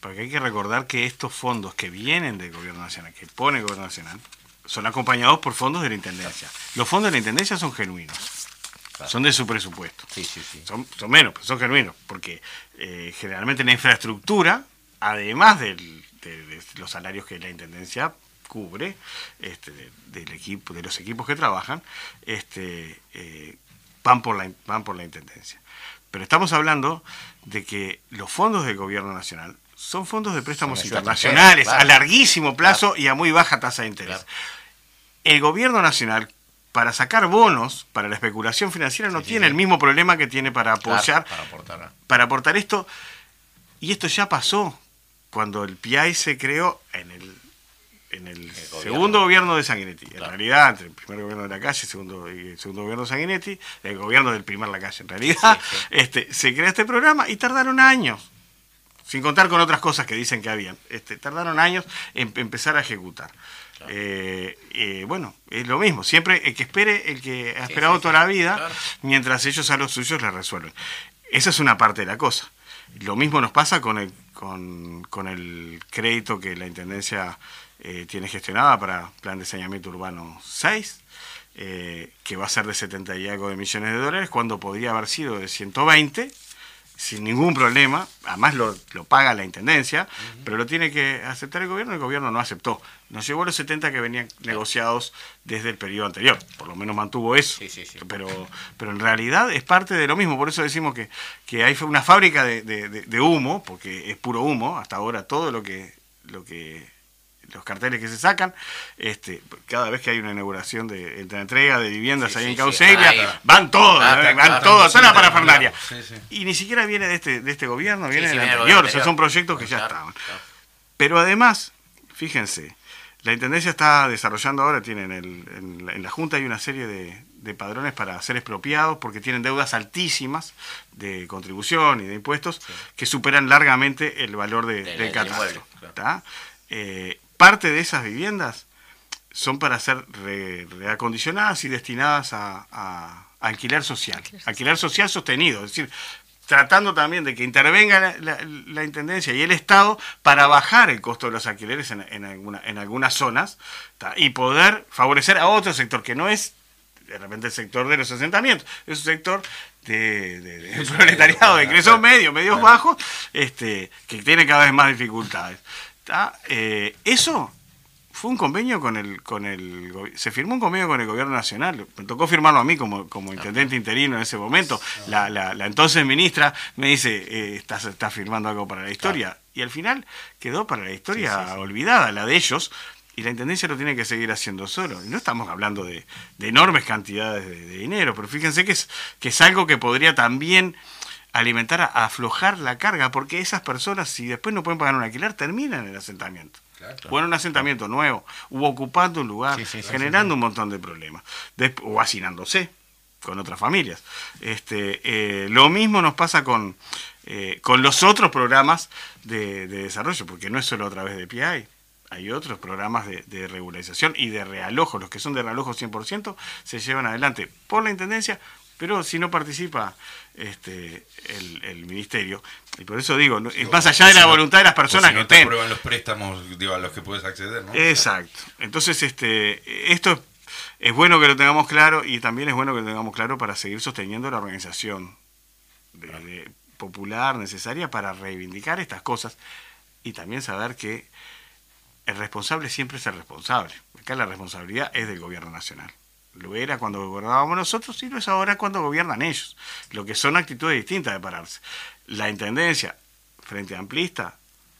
Speaker 3: porque hay que recordar que estos fondos que vienen del gobierno nacional, que pone el gobierno nacional, son acompañados por fondos de la Intendencia. Los fondos de la Intendencia son genuinos, son de su presupuesto.
Speaker 1: Sí, sí, sí.
Speaker 3: Son, son menos, pero son genuinos, porque eh, generalmente la infraestructura, además del- de, de los salarios que la Intendencia cubre, este, de- del equipo, de los equipos que trabajan, este, eh, van, por la, van por la Intendencia. Pero estamos hablando de que los fondos del gobierno nacional son fondos de préstamos internacionales
Speaker 1: extranjeras,
Speaker 3: a larguísimo plazo y a muy baja tasa de interés. El gobierno nacional, para sacar bonos para la especulación financiera, no
Speaker 1: Sí,
Speaker 3: tiene
Speaker 1: sí.
Speaker 3: el mismo problema que tiene para
Speaker 1: Claro,
Speaker 3: apoyar
Speaker 1: para aportar.
Speaker 3: para aportar esto. Y esto ya pasó cuando el PIAI se creó en el, en el segundo gobierno de Sanguinetti. En realidad, entre el primer gobierno de la calle segundo, y el segundo gobierno de Sanguinetti, el gobierno del primer la calle, en realidad, Este, se crea este programa y tardaron años, sin contar con otras cosas que dicen que habían. Este, tardaron años en empezar a ejecutar. Eh, eh, bueno, es lo mismo, siempre el que espere, el que ha esperado toda la vida, mientras ellos a los suyos le resuelven. Esa es una parte de la cosa. Lo mismo nos pasa con el, con, con el crédito que la Intendencia eh, tiene gestionada para Plan de Saneamiento Urbano 6, eh, que va a ser de 70 y algo de millones de dólares, cuando podría haber sido de 120, sin ningún problema, además lo, lo paga la Intendencia, pero lo tiene que aceptar el gobierno, el gobierno no aceptó. Nos llevó los 70 que venían negociados desde el periodo anterior, por lo menos mantuvo eso,
Speaker 1: Sí, sí, sí.
Speaker 3: Pero, pero en realidad es parte de lo mismo, por eso decimos que, que hay una fábrica de, de- de- de humo, porque es puro humo, hasta ahora todo lo que, lo que los carteles que se sacan, este, cada vez que hay una inauguración de, de entrega de viviendas
Speaker 1: Sí,
Speaker 3: ahí
Speaker 1: sí,
Speaker 3: en
Speaker 1: sí. Ahí.
Speaker 3: van todos,
Speaker 1: Ah,
Speaker 3: van
Speaker 1: claro,
Speaker 3: todos, toda la parafernalia. Y ni siquiera viene de este, de este gobierno, viene del anterior, o sea, son proyectos que ya estaban.
Speaker 1: claro.
Speaker 3: Pero además, fíjense, la Intendencia está desarrollando ahora, tienen el- en, la- en la Junta hay una serie de, de padrones para ser expropiados porque tienen deudas altísimas de contribución y de impuestos que superan largamente el valor de-
Speaker 1: Del-
Speaker 3: del catastro.
Speaker 1: claro.
Speaker 3: Eh, parte de esas viviendas son para ser re- reacondicionadas y destinadas a, a alquiler social. Alquiler social sostenido, es decir, tratando también de que intervenga la, la- la Intendencia y el Estado para bajar el costo de los alquileres en, en alguna- en algunas zonas ¿tá? y poder favorecer a otro sector que no es de repente el sector de los asentamientos, es un sector de, de- de proletariado, de ingresos medios, medios bajos, este, que tiene cada vez más dificultades. Eh, eso fue un convenio con el, con el se firmó un convenio con el gobierno nacional. Me tocó firmarlo a mí como, como intendente interino en ese momento. La, la- la entonces ministra me dice, eh, estás, estás firmando algo para la historia. Y al final quedó para la historia olvidada, la de ellos, y la intendencia lo tiene que seguir haciendo solo. Y no estamos hablando de, de enormes cantidades de, de dinero, pero fíjense que es, que es algo que podría también alimentar a, aflojar la carga, porque esas personas, si después no pueden pagar un alquiler, terminan en el asentamiento. O en un asentamiento nuevo, u ocupando un lugar,
Speaker 1: Sí, sí, sí,
Speaker 3: generando un montón de problemas. Desp- o hacinándose con otras familias. Este, eh, lo mismo nos pasa con, eh, con los otros programas de, de desarrollo, porque no es solo a través de PI. Hay otros programas de, de regularización y de realojo. Los que son de realojo 100% se llevan adelante por la Intendencia, pero si no participa este, el, el Ministerio. Y por eso digo, no- es más allá de la voluntad de las personas
Speaker 2: o si no
Speaker 3: que
Speaker 2: te
Speaker 3: estén.
Speaker 2: aprueban los préstamos digo, a los que puedes acceder, ¿no?
Speaker 3: Exacto. Entonces, este, esto es, es bueno que lo tengamos claro y también es bueno que lo tengamos claro para seguir sosteniendo la organización de- de- popular necesaria para reivindicar estas cosas y también saber que el responsable siempre es el responsable. Acá la responsabilidad es del gobierno nacional. Lo era cuando gobernábamos nosotros y lo es ahora cuando gobiernan ellos. Lo que son actitudes distintas de pararse. La intendencia frente amplista,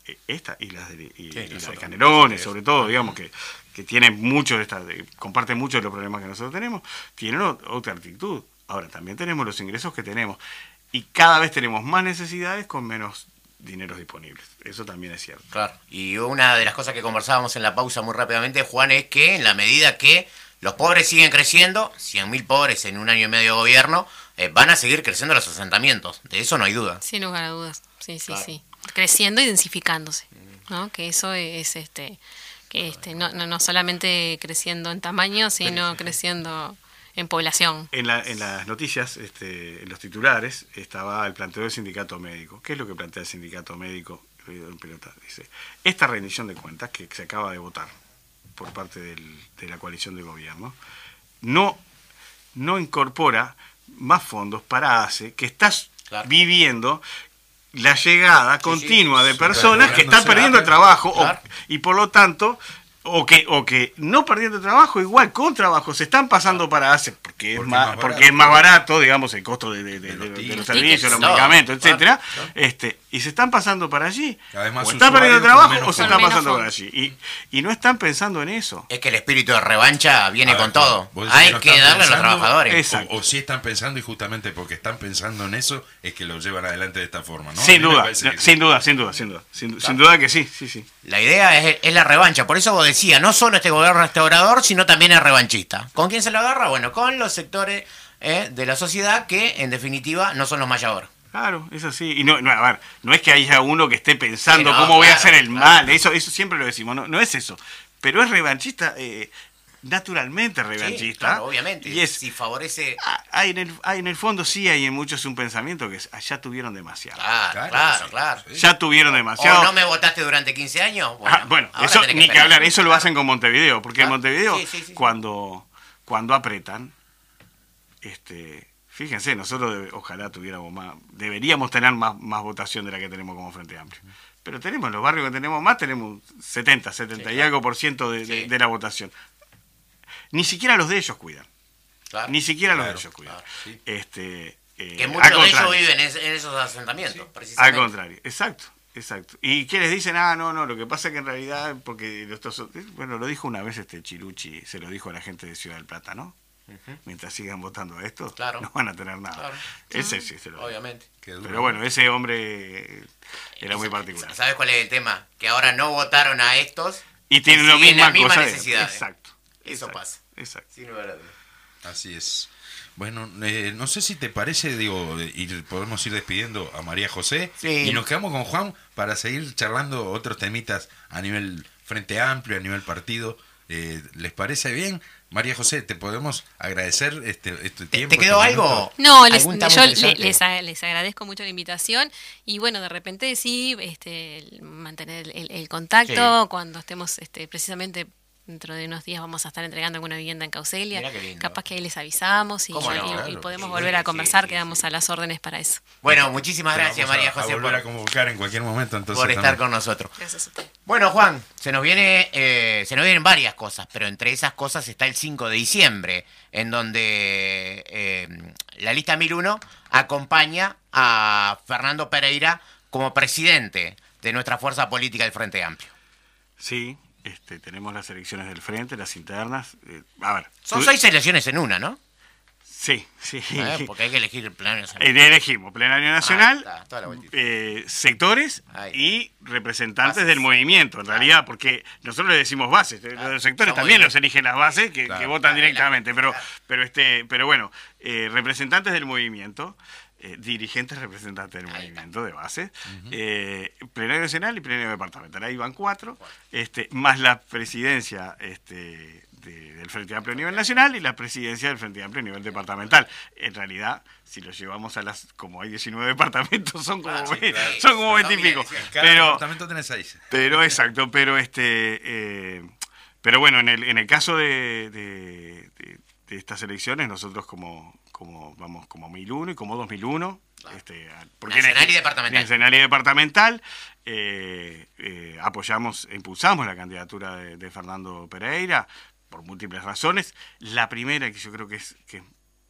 Speaker 3: eh, esta y las de, y- y
Speaker 1: las
Speaker 3: la de. Canelones,
Speaker 1: Sí,
Speaker 3: sobre todo, digamos, que, que tienen mucho de esta, comparten mucho de los problemas que nosotros tenemos, tienen otra actitud. Ahora, también tenemos los ingresos que tenemos. Y cada vez tenemos más necesidades con menos dineros disponibles. Eso también es cierto.
Speaker 1: Claro. Y una de las cosas que conversábamos en la pausa muy rápidamente, Juan, es que en la medida que los pobres siguen creciendo, 100.000 pobres en un año y medio de gobierno, eh, van a seguir creciendo los asentamientos. De eso no hay duda.
Speaker 4: Sin lugar a dudas. Sí, sí,
Speaker 1: Claro.
Speaker 4: sí. Creciendo y densificándose. ¿no? Que eso es este que este no, no, no solamente creciendo en tamaño, sino creciendo en población.
Speaker 3: En, la- en las noticias, este, en los titulares, estaba el planteo del sindicato médico. ¿Qué es lo que plantea el sindicato médico? Ruido en pelota? Dice, esta rendición de cuentas que se acaba de votar por parte del- de la coalición de gobierno, no, no incorpora más fondos para ACE, que estás
Speaker 1: Claro.
Speaker 3: viviendo la llegada
Speaker 1: sí,
Speaker 3: continua de
Speaker 2: sí,
Speaker 3: personas que están perdiendo el
Speaker 2: claro.
Speaker 3: trabajo o- y por lo tanto o que o que no perdiendo trabajo igual con trabajo se están pasando para ACE porque es
Speaker 2: Porque
Speaker 3: más
Speaker 2: es más
Speaker 3: porque
Speaker 2: barato.
Speaker 3: es más barato digamos el costo de, de- de-
Speaker 2: De los
Speaker 3: servicios los medicamentos
Speaker 1: claro,
Speaker 3: etcétera
Speaker 1: claro.
Speaker 3: este y se están pasando para allí
Speaker 2: Además,
Speaker 3: o están perdiendo trabajo o se están pasando para allí y, y no están pensando en eso
Speaker 1: Es que el espíritu de revancha viene
Speaker 2: ver,
Speaker 1: con todo. Hay
Speaker 2: no
Speaker 1: que darle a los trabajadores.
Speaker 3: Exacto.
Speaker 2: O, o si están pensando y justamente porque están pensando en eso es que lo llevan adelante de esta forma, ¿no?
Speaker 3: sin duda no,
Speaker 2: sí.
Speaker 3: sin duda sin duda sin duda sin, sin duda que sí sí sí
Speaker 1: La idea es, es la revancha. Por eso vos decía, no solo este gobierno restaurador, sino también es revanchista. ¿Con quién se lo agarra? Bueno, con los sectores eh, de la sociedad que, en definitiva, no son los mayores.
Speaker 3: Claro, es así. Y no, no, a ver, no es que haya uno que esté pensando
Speaker 1: Sí, no,
Speaker 3: cómo voy a hacer el
Speaker 1: claro.
Speaker 3: mal. Eso, eso siempre lo decimos. No, no es eso. Pero es revanchista, eh, naturalmente
Speaker 1: Sí,
Speaker 3: revanchista.
Speaker 1: claro, obviamente.
Speaker 3: Y es,
Speaker 1: Si favorece.
Speaker 3: ah, hay en, el, hay en el fondo sí hay en muchos un pensamiento que es, ah, ya tuvieron demasiado.
Speaker 1: Claro,
Speaker 2: Claro,
Speaker 1: claro,
Speaker 2: sí,
Speaker 1: claro.
Speaker 3: Ya tuvieron
Speaker 1: O
Speaker 3: demasiado.
Speaker 1: no me votaste durante 15 años. Bueno,
Speaker 3: Ah, bueno,
Speaker 1: ahora
Speaker 3: eso
Speaker 1: tenés
Speaker 3: ni que hablar, eso lo hacen con Montevideo, porque en. Montevideo
Speaker 1: Sí, sí, sí, sí.
Speaker 3: cuando cuando apretan, este, fíjense, nosotros ojalá tuviéramos más, deberíamos tener más, más votación de la que tenemos como Frente Amplio. Pero tenemos los barrios que tenemos más, tenemos 70, 70 y
Speaker 1: claro.
Speaker 3: algo por ciento de, de la votación. Ni siquiera los de ellos cuidan,
Speaker 1: Claro.
Speaker 3: ni siquiera los
Speaker 2: Claro,
Speaker 3: de ellos cuidan.
Speaker 1: claro,
Speaker 2: sí.
Speaker 3: Este, eh,
Speaker 1: Que
Speaker 3: al
Speaker 1: muchos de ellos
Speaker 3: contrario.
Speaker 1: viven en, esos asentamientos,
Speaker 3: Al
Speaker 1: precisamente.
Speaker 3: contrario, exacto, exacto. ¿Y qué les dicen? Ah, no, no, lo que pasa es que en realidad, porque estos, bueno, lo dijo una vez este Chiruchi, se lo dijo a la gente de Ciudad del Plata, ¿no? Mientras sigan votando a estos,
Speaker 1: Claro.
Speaker 3: no van a tener nada.
Speaker 1: Claro.
Speaker 3: Ese sí se lo dijo.
Speaker 1: Obviamente.
Speaker 3: Pero bueno, ese hombre eh, era muy particular.
Speaker 1: ¿Sabes cuál es el tema? Que ahora no votaron a estos
Speaker 3: Y tienen lo misma
Speaker 1: las mismas
Speaker 3: cosa. de-
Speaker 1: necesidades.
Speaker 3: Exacto.
Speaker 1: Eso
Speaker 3: exacto,
Speaker 1: pasa.
Speaker 3: Exacto.
Speaker 1: Sin lugar a dudas.
Speaker 2: Así es. Bueno, eh, no sé si te parece, digo, y podemos ir despidiendo a María José
Speaker 1: Sí.
Speaker 2: y nos quedamos con Juan para seguir charlando otros temitas a nivel Frente Amplio, a nivel partido. Eh, ¿Les parece bien? María José, te podemos agradecer este, este
Speaker 1: ¿Te,
Speaker 2: tiempo.
Speaker 1: te quedó
Speaker 2: este
Speaker 1: algo?
Speaker 4: No, les,
Speaker 1: ¿Algún tema
Speaker 4: yo les, a- les agradezco mucho la invitación y bueno, de repente sí, este, mantener el, el contacto
Speaker 1: Sí.
Speaker 4: cuando estemos este, precisamente dentro de unos días vamos a estar entregando alguna vivienda en
Speaker 1: lindo.
Speaker 4: Capaz que ahí les avisamos y,
Speaker 1: ¿Cómo no?
Speaker 4: y- y
Speaker 2: Claro,
Speaker 4: podemos
Speaker 2: sí,
Speaker 4: volver a conversar,
Speaker 1: sí,
Speaker 4: quedamos
Speaker 1: sí.
Speaker 4: a las órdenes para eso.
Speaker 1: Bueno, muchísimas gracias
Speaker 2: a-
Speaker 1: María
Speaker 2: a
Speaker 1: José
Speaker 2: volver
Speaker 1: por,
Speaker 2: a convocar en cualquier momento. Entonces,
Speaker 1: por estar
Speaker 2: también.
Speaker 1: con nosotros.
Speaker 4: Gracias a usted.
Speaker 1: Bueno, Juan, se nos viene, eh, se nos vienen varias cosas, pero entre esas cosas está el 5 de diciembre, en donde eh, la lista 1001 acompaña a Fernando Pereira como presidente de nuestra fuerza política del Frente Amplio.
Speaker 3: Sí, este, tenemos las elecciones del frente, las internas. eh, a ver.
Speaker 1: Son
Speaker 3: tú-
Speaker 1: seis elecciones en una, ¿no?
Speaker 3: Sí, sí.
Speaker 1: Porque hay que elegir el plano.
Speaker 3: Eh, elegimos plenario nacional,
Speaker 1: está,
Speaker 3: eh, sectores y representantes
Speaker 1: Bases.
Speaker 3: del movimiento, en realidad, porque nosotros le decimos bases,
Speaker 1: Claro,
Speaker 3: los sectores también
Speaker 1: bien.
Speaker 3: los eligen las bases que,
Speaker 2: Claro.
Speaker 3: que votan directamente, pero, pero este, pero bueno, eh, representantes del movimiento, eh, dirigentes representantes del movimiento de base, eh, plenario nacional y plenario departamental, ahí van cuatro, este, más la presidencia este, de- del Frente Amplio a nivel nacional y la presidencia del Frente Amplio a nivel departamental. En realidad, si lo llevamos a las, como hay 19 (laughs) departamentos, son como,
Speaker 1: Claro, sí, claro.
Speaker 3: son como
Speaker 1: Son
Speaker 3: 20 y pico.
Speaker 2: Cada
Speaker 3: Pero,
Speaker 2: departamento tiene seis.
Speaker 3: pero exacto, pero este, eh, pero bueno, en el, en el caso de, de- de- de estas elecciones, nosotros como, como vamos como 1001 y como 2001, este, porque
Speaker 1: Nacional y departamental.
Speaker 3: Nacional y departamental, eh, eh, apoyamos, e impulsamos la candidatura de, de Fernando Pereira por múltiples razones. La primera que yo creo que es, que,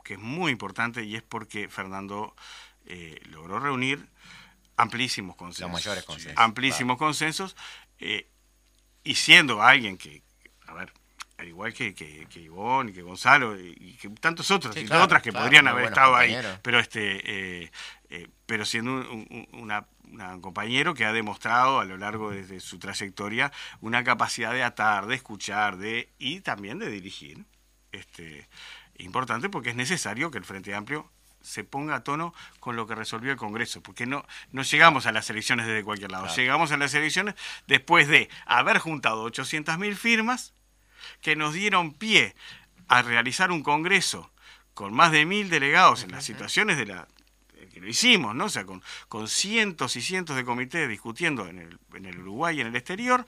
Speaker 3: que es muy importante y es porque Fernando eh, logró reunir amplísimos consensos.
Speaker 1: Los mayores consensos,
Speaker 3: Amplísimos consensos. y siendo alguien que, a ver, al igual que, que, que Ivonne y que Gonzalo y, que tantos otros
Speaker 1: Sí,
Speaker 3: y
Speaker 1: claro,
Speaker 3: otras que
Speaker 1: claro,
Speaker 3: podrían haber estado ahí, pero este eh, eh, pero siendo un, un- una, una compañero que ha demostrado a lo largo de, de su trayectoria una capacidad de atar, de escuchar, de y también de dirigir. Este, importante porque es necesario que el Frente Amplio se ponga a tono con lo que resolvió el Congreso, porque no, no llegamos a las elecciones desde cualquier lado,
Speaker 1: Claro.
Speaker 3: llegamos a las elecciones después de haber juntado 800.000 firmas que nos dieron pie a realizar un Congreso con más de mil delegados en las situaciones de la eh, que lo hicimos, ¿no? O sea, con, con cientos y cientos de comités discutiendo en el, en el Uruguay y en el exterior,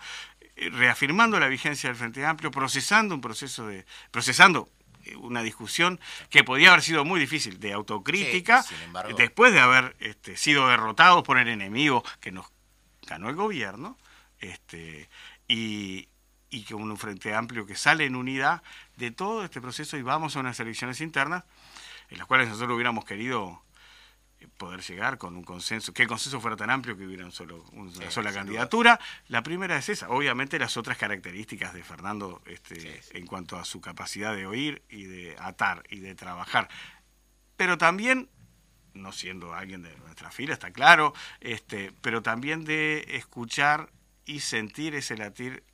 Speaker 3: eh, reafirmando la vigencia del Frente Amplio, procesando un proceso de. procesando eh, una discusión que podía haber sido muy difícil de autocrítica,
Speaker 1: Sí, sin embargo.
Speaker 3: después de haber este, sido derrotados por el enemigo que nos ganó el gobierno, este, y, y que un frente amplio que sale en unidad de todo este proceso y vamos a unas elecciones internas en las cuales nosotros hubiéramos querido eh, poder llegar con un consenso, que el consenso fuera tan amplio que hubiera un solo, una
Speaker 1: Sí,
Speaker 3: sola candidatura. La primera es esa, obviamente las otras características de Fernando este,
Speaker 1: Sí, sí.
Speaker 3: en cuanto a su capacidad de oír y de atar y de trabajar. Pero también no siendo alguien de nuestra fila, está claro, este, pero también de escuchar y sentir ese latir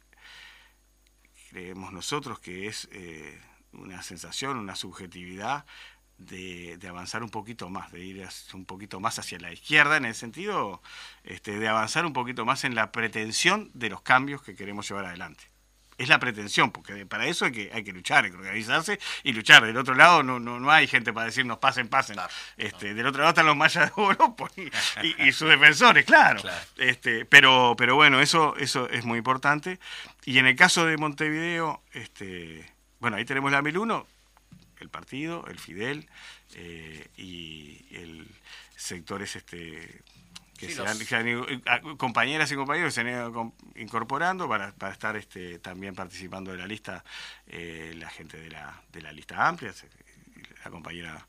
Speaker 3: creemos nosotros que es eh, una sensación, una subjetividad de, avanzar un poquito más, de ir un poquito más hacia la izquierda, en el sentido este, de avanzar un poquito más en la pretensión de los cambios que queremos llevar adelante es la pretensión, porque para eso hay que, hay que luchar, hay que organizarse y luchar. Del otro lado no, no, no hay gente para decirnos pasen, pasen. este, Del otro lado están los mayas de Europa y, sus (laughs) defensores, claro. Este, pero, pero bueno, eso, eso es muy importante. Y en el caso de Montevideo, este, bueno, ahí tenemos la 1001, el partido, el Fidel eh, y el sectores este, que se, han, eh, compañeras y compañeros se han ido incorporando para, para estar este, también participando de la lista, eh, la gente de la, de la lista amplia, la compañera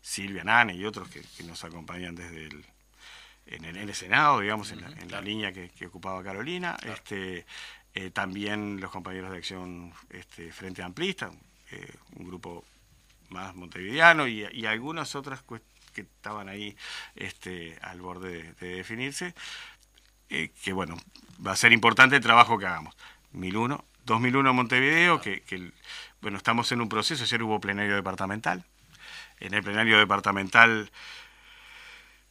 Speaker 3: Silvia Nane y otros que, nos acompañan desde el, en, el, Senado, digamos, en, la, línea que, ocupaba Carolina. Este, eh, también los compañeros de acción este, Frente Amplista, un grupo más montevideano y, y algunas otras cuestiones que estaban ahí este, al borde de, definirse, eh, que bueno, va a ser importante el trabajo que hagamos. 1001, 2001 Montevideo, que, bueno, estamos en un proceso, ayer hubo plenario departamental, en el plenario departamental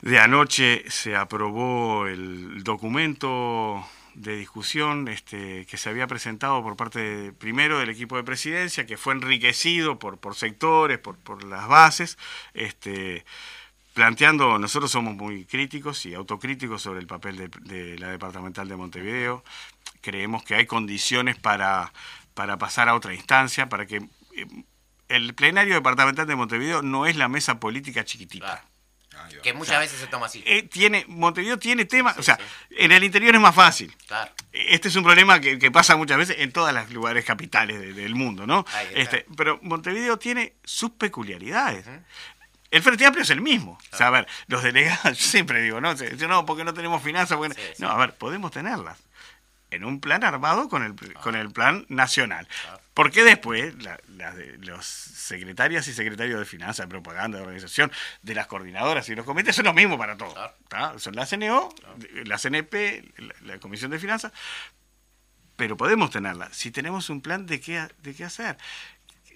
Speaker 3: de anoche se aprobó el documento de discusión este, que se había presentado por parte primero del equipo de presidencia, que fue enriquecido por, por sectores, por, por las bases, este, planteando, nosotros somos muy críticos y autocríticos sobre el papel de, la departamental de Montevideo, creemos que hay condiciones para, para pasar a otra instancia, para que eh, el plenario departamental de Montevideo no es la mesa política chiquitita.
Speaker 1: Que muchas veces se toma así.
Speaker 3: Eh, tiene, Montevideo tiene temas, o sea, en el interior es más fácil. Claro. Este es un problema que, pasa muchas veces en todos los lugares capitales del mundo, ¿no? Este, pero Montevideo tiene sus peculiaridades. El Frente Amplio es el mismo. O sea, a ver, los delegados, (laughs) yo siempre digo, no, no, porque no tenemos finanzas. No, a ver, podemos tenerlas en un plan armado con el, con el plan nacional. Porque después los secretarias y secretarios de finanzas, de propaganda, de organización, de las coordinadoras y los comités son los mismos para todos. Son la CNO, la CNP, la, Comisión de Finanzas, pero podemos tenerla si tenemos un plan de qué, de qué hacer.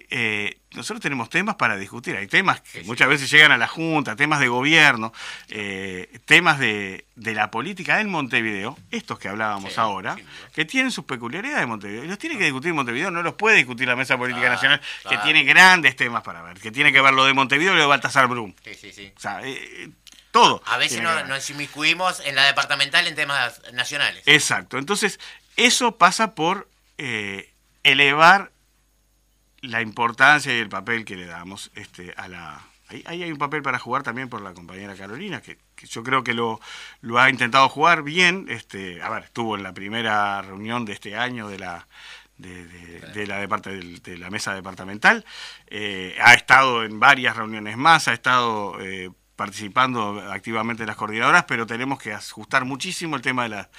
Speaker 3: Eh, nosotros tenemos temas para discutir. Hay temas que muchas veces llegan a la Junta, temas de gobierno, eh, temas de, la política en Montevideo, estos que hablábamos ahora, que tienen sus peculiaridades de Montevideo. Y los tiene que discutir Montevideo, no los puede discutir la Mesa Política Nacional, que tiene grandes temas para ver, que tiene que ver lo de Montevideo y lo de Baltasar Brum. O sea, eh, todo.
Speaker 1: A veces nos inmiscuimos en la departamental en temas nacionales.
Speaker 3: Exacto. Entonces, eso pasa por elevar la importancia y el papel que le damos este, a la... Ahí, hay un papel para jugar también por la compañera Carolina, que, yo creo que lo, lo, ha intentado jugar bien. Este, a ver, estuvo en la primera reunión de este año de la, de, la, de, la mesa departamental, eh, ha estado en varias reuniones más, ha estado eh, participando activamente en las coordinadoras, pero tenemos que ajustar muchísimo el tema de, la,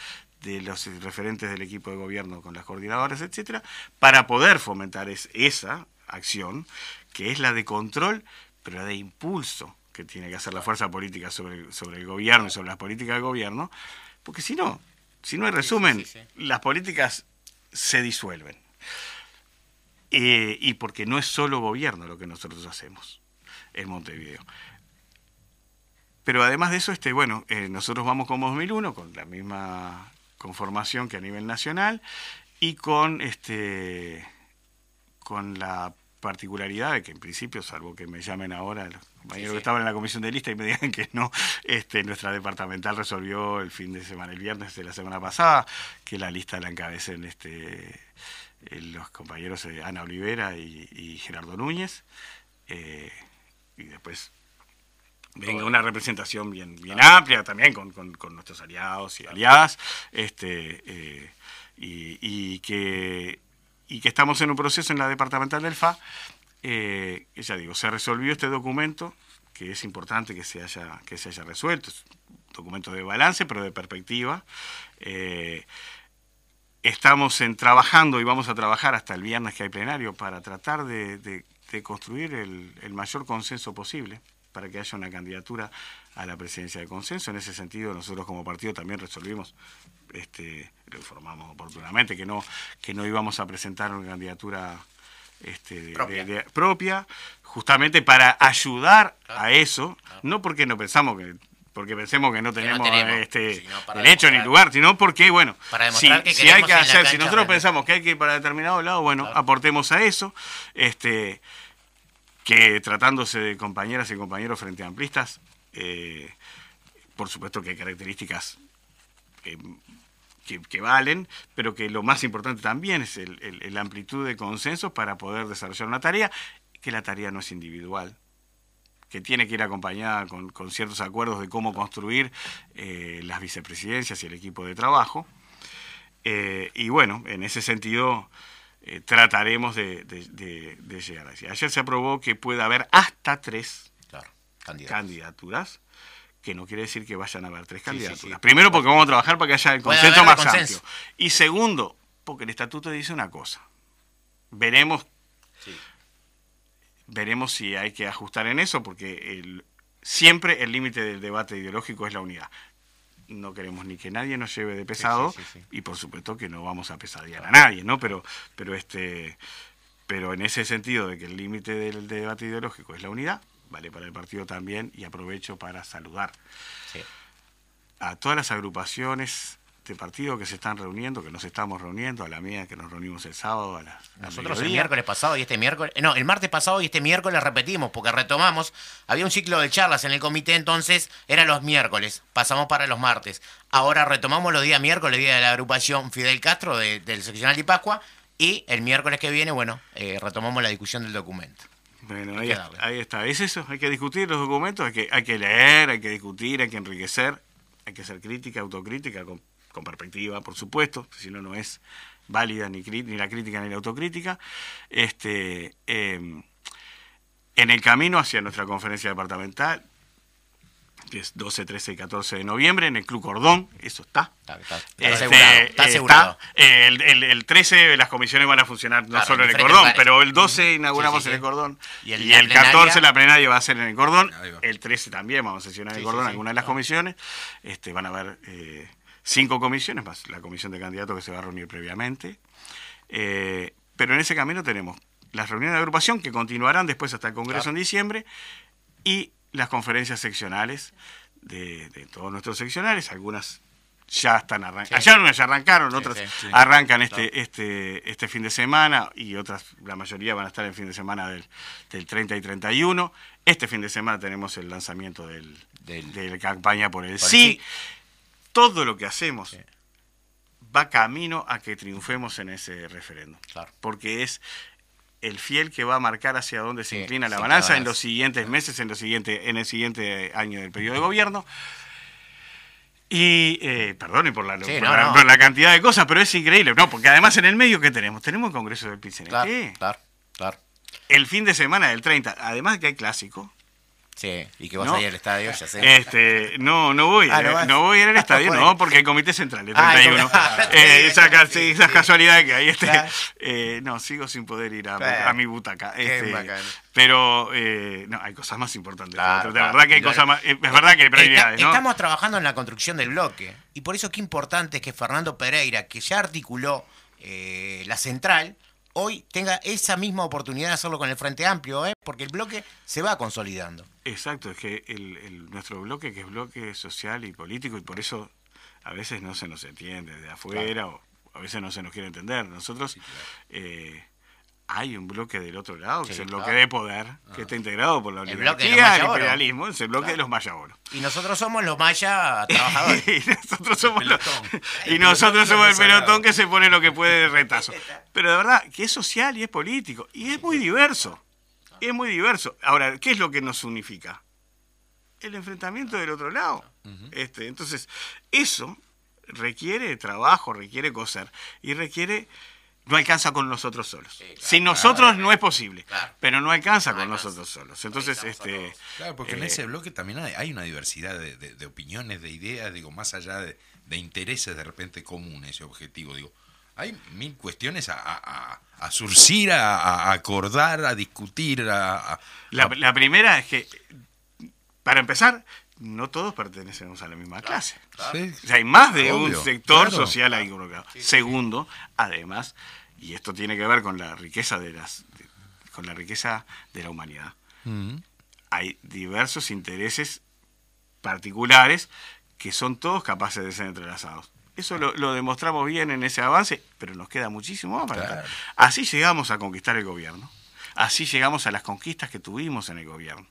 Speaker 3: de los referentes del equipo de gobierno con las coordinadoras, etcétera, para poder fomentar esa acción, que es la de control, pero la de impulso que tiene que hacer la fuerza política sobre, sobre el gobierno y sobre las políticas del gobierno, porque si no, si no hay resumen, las políticas se disuelven. Eh, y porque no es solo gobierno lo que nosotros hacemos en Montevideo. Pero además de eso, este, bueno, eh, nosotros vamos como 2001 con la misma conformación que a nivel nacional y con este con la particularidad de que en principio, salvo que me llamen ahora los compañeros que estaban en la comisión de lista y me digan que no, este, nuestra departamental resolvió el fin de semana, el viernes de la semana pasada, que la lista la encabecen este, eh, los compañeros de Ana Olivera y, Gerardo Núñez. Eh, y después venga una representación bien, bien amplia también con, nuestros aliados y aliadas, este, eh, y, que, y que estamos en un proceso en la departamental del FA, eh, ya digo, se resolvió este documento, que es importante que se haya, que se haya resuelto, es un documento de balance, pero de perspectiva. Eh, estamos en, trabajando y vamos a trabajar hasta el viernes que hay plenario para tratar de, construir el mayor consenso posible para que haya una candidatura a la presidencia de consenso. En ese sentido, nosotros como partido también resolvimos, este, lo informamos oportunamente, que no, que no íbamos a presentar una candidatura este, de-
Speaker 1: Propia.
Speaker 3: de- de- propia, justamente para ayudar a eso, no porque no pensamos que porque pensemos que no tenemos,
Speaker 1: tenemos,
Speaker 3: este
Speaker 1: sino para
Speaker 3: derecho ni lugar, sino porque, bueno,
Speaker 1: Para
Speaker 3: si,
Speaker 1: que
Speaker 3: si hay que hacer, si nosotros
Speaker 1: realmente.
Speaker 3: pensamos que hay que ir para determinado lado, bueno,
Speaker 1: Claro.
Speaker 3: aportemos a eso, este que tratándose de compañeras y compañeros frente amplistas, eh, por supuesto que hay características que, valen, pero que lo más importante también es el, el- amplitud de consensos para poder desarrollar una tarea, que la tarea no es individual, que tiene que ir acompañada con, con ciertos acuerdos de cómo construir eh, las vicepresidencias y el equipo de trabajo. Eh, y bueno, en ese sentido eh, trataremos de, de- de- de llegar así. Ayer se aprobó que pueda haber hasta tres
Speaker 1: Claro,
Speaker 3: candidaturas, que no quiere decir que vayan a haber tres
Speaker 1: Sí,
Speaker 3: candidaturas.
Speaker 1: sí.
Speaker 3: Primero porque vamos a trabajar para que haya el consenso más amplio. Y segundo, porque el estatuto dice una cosa. Veremos, veremos si hay que ajustar en eso, porque el- siempre el límite del debate ideológico es la unidad. No queremos ni que nadie nos lleve de pesado
Speaker 1: sí, sí, sí.
Speaker 3: y por supuesto que no vamos a pesadear a nadie, ¿no? Pero, pero este, pero en ese sentido de que el límite del debate ideológico es la unidad, vale para el partido también y aprovecho para saludar a todas las agrupaciones de partido que se están reuniendo, que nos estamos reuniendo, a la mía que nos reunimos el sábado a la
Speaker 1: Nosotros el miércoles pasado y este miércoles, no, el martes pasado y este miércoles repetimos porque retomamos. Había un ciclo de charlas en el comité, entonces eran los miércoles, pasamos para los martes. Ahora retomamos los días miércoles, día de la agrupación Fidel Castro de- del seccional de Pascua y el miércoles que viene, bueno, eh, retomamos la discusión del documento.
Speaker 3: Bueno, ahí, está, ahí está. Es eso, hay que discutir los documentos, hay que, hay que leer, hay que discutir, hay que enriquecer, hay que hacer crítica, autocrítica, con, perspectiva, por supuesto, si no, no es válida ni, la crítica ni la autocrítica. Este, eh, en el camino hacia nuestra conferencia departamental, que es 12, 13 y 14 de noviembre, en el Club Cordón, eso está.
Speaker 1: Está, está- está
Speaker 3: Este,
Speaker 1: asegurado. Está asegurado.
Speaker 3: El, el- el 13 las comisiones van a funcionar no
Speaker 1: Claro,
Speaker 3: solo en el cordón,
Speaker 1: lugares.
Speaker 3: pero el 12 inauguramos
Speaker 1: Sí, sí,
Speaker 3: en el cordón
Speaker 1: Y
Speaker 3: y
Speaker 1: el- plenaria-
Speaker 3: 14 la plenaria va a ser en el cordón, el 13 también vamos a sesionar en el cordón algunas de las comisiones, este, van a haber eh, cinco comisiones más la comisión de candidatos que se va a reunir previamente, Eh, pero en ese camino tenemos las reuniones de agrupación que continuarán después hasta el Congreso
Speaker 1: Claro.
Speaker 3: en diciembre y las conferencias seccionales de, de todos nuestros seccionales, algunas ya están arrancando,
Speaker 1: Sí.
Speaker 3: ya, ya arrancaron,
Speaker 1: Sí,
Speaker 3: otras
Speaker 1: sí,
Speaker 3: arrancan este, este, este fin de semana y otras, la mayoría van a estar el fin de semana del, del 30 y 31. Este fin de semana tenemos el lanzamiento del,
Speaker 1: Del-
Speaker 3: de la campaña por el
Speaker 1: Por el
Speaker 3: sí. Todo lo que hacemos
Speaker 1: Sí.
Speaker 3: va camino a que triunfemos en ese referéndum.
Speaker 1: Claro.
Speaker 3: Porque es el fiel que va a marcar hacia dónde se
Speaker 1: Sí,
Speaker 3: inclina la
Speaker 1: sí,
Speaker 3: balanza
Speaker 1: la
Speaker 3: en los siguientes meses, en, los siguientes, en el siguiente año del periodo de gobierno. Y, eh, perdone por la,
Speaker 1: Sí,
Speaker 3: por,
Speaker 1: no,
Speaker 3: la,
Speaker 1: no.
Speaker 3: por la cantidad de cosas, pero es increíble. No, porque además en el medio, ¿qué tenemos? Tenemos el Congreso del PICNT.
Speaker 1: Claro, claro, claro.
Speaker 3: El fin de semana del 30. Además de que hay clásico.
Speaker 1: Sí, y que vas
Speaker 3: No.
Speaker 1: a ir al estadio, ya sé.
Speaker 3: Este, no, no voy,
Speaker 1: Ah, ¿no
Speaker 3: eh, no voy a ir al estadio,
Speaker 1: Bueno.
Speaker 3: no, porque el comité central, el
Speaker 1: Ah, el
Speaker 3: 31.
Speaker 1: comité- (laughs)
Speaker 3: Eh, esa ca-
Speaker 1: Sí,
Speaker 3: esas
Speaker 1: sí.
Speaker 3: casualidades que hay. Este,
Speaker 1: Claro.
Speaker 3: eh, no, sigo sin poder ir a,
Speaker 1: Claro.
Speaker 3: a mi butaca. Este, pero eh, no, hay cosas más importantes.
Speaker 1: Claro,
Speaker 3: de
Speaker 1: claro.
Speaker 3: verdad que hay
Speaker 1: Claro.
Speaker 3: cosas más. Es verdad que hay prioridades,
Speaker 1: Está-
Speaker 3: ¿no?
Speaker 1: Estamos trabajando en la construcción del bloque. Y por eso qué importante es que Fernando Pereira, que ya articuló eh, la central, hoy tenga esa misma oportunidad de hacerlo con el Frente Amplio, ¿eh? porque el bloque se va consolidando.
Speaker 3: Exacto, es que el, el- nuestro bloque, que es bloque social y político, y por eso a veces no se nos entiende de afuera o a veces no se nos quiere entender. Nosotros eh, hay un bloque del otro lado, que
Speaker 1: Sí,
Speaker 3: es el bloque
Speaker 1: claro.
Speaker 3: de poder, que está integrado por la
Speaker 1: El los
Speaker 3: oligarquía, el
Speaker 1: Mayaboros.
Speaker 3: imperialismo, es el bloque
Speaker 1: Claro.
Speaker 3: de los mayaboros.
Speaker 1: Y nosotros somos los mayas trabajadores.
Speaker 3: y nosotros somos los,
Speaker 2: pelotón.
Speaker 3: y nosotros somos el pelotón que se pone lo que puede de retazo. (laughs) Pero de verdad, que es social y es político. Y es muy diverso. Es muy diverso. Ahora, ¿qué es lo que nos unifica? El enfrentamiento del otro lado. este, entonces, eso requiere trabajo, requiere coser. Y requiere. No alcanza con nosotros solos.
Speaker 1: claro,
Speaker 3: Sin nosotros
Speaker 1: claro.
Speaker 3: no es posible.
Speaker 1: Claro.
Speaker 3: Pero no alcanza
Speaker 1: No
Speaker 3: con
Speaker 1: alcanza.
Speaker 3: nosotros solos. Entonces, este.
Speaker 2: Claro, porque en
Speaker 3: Eh,
Speaker 2: ese bloque también hay, hay una diversidad de, de- de opiniones, de ideas, digo, más allá de, de intereses de repente comunes y objetivos, digo. Hay mil cuestiones a, a- a- a surcir, a, a acordar, a discutir, a, a-
Speaker 3: La,
Speaker 2: a-
Speaker 3: la primera es que para empezar, no todos pertenecemos a la misma clase.
Speaker 2: Sí.
Speaker 3: O sea, hay más de
Speaker 2: Obvio,
Speaker 3: un sector
Speaker 2: claro.
Speaker 3: social ahí involucrado. Segundo, además, y esto tiene que ver con la riqueza de las de- con la riqueza de la humanidad.
Speaker 2: Mm.
Speaker 3: Hay diversos intereses particulares que son todos capaces de ser entrelazados. Eso lo, lo demostramos bien en ese avance, pero nos queda muchísimo más para. Así llegamos a conquistar el gobierno. Así llegamos a las conquistas que tuvimos en el gobierno.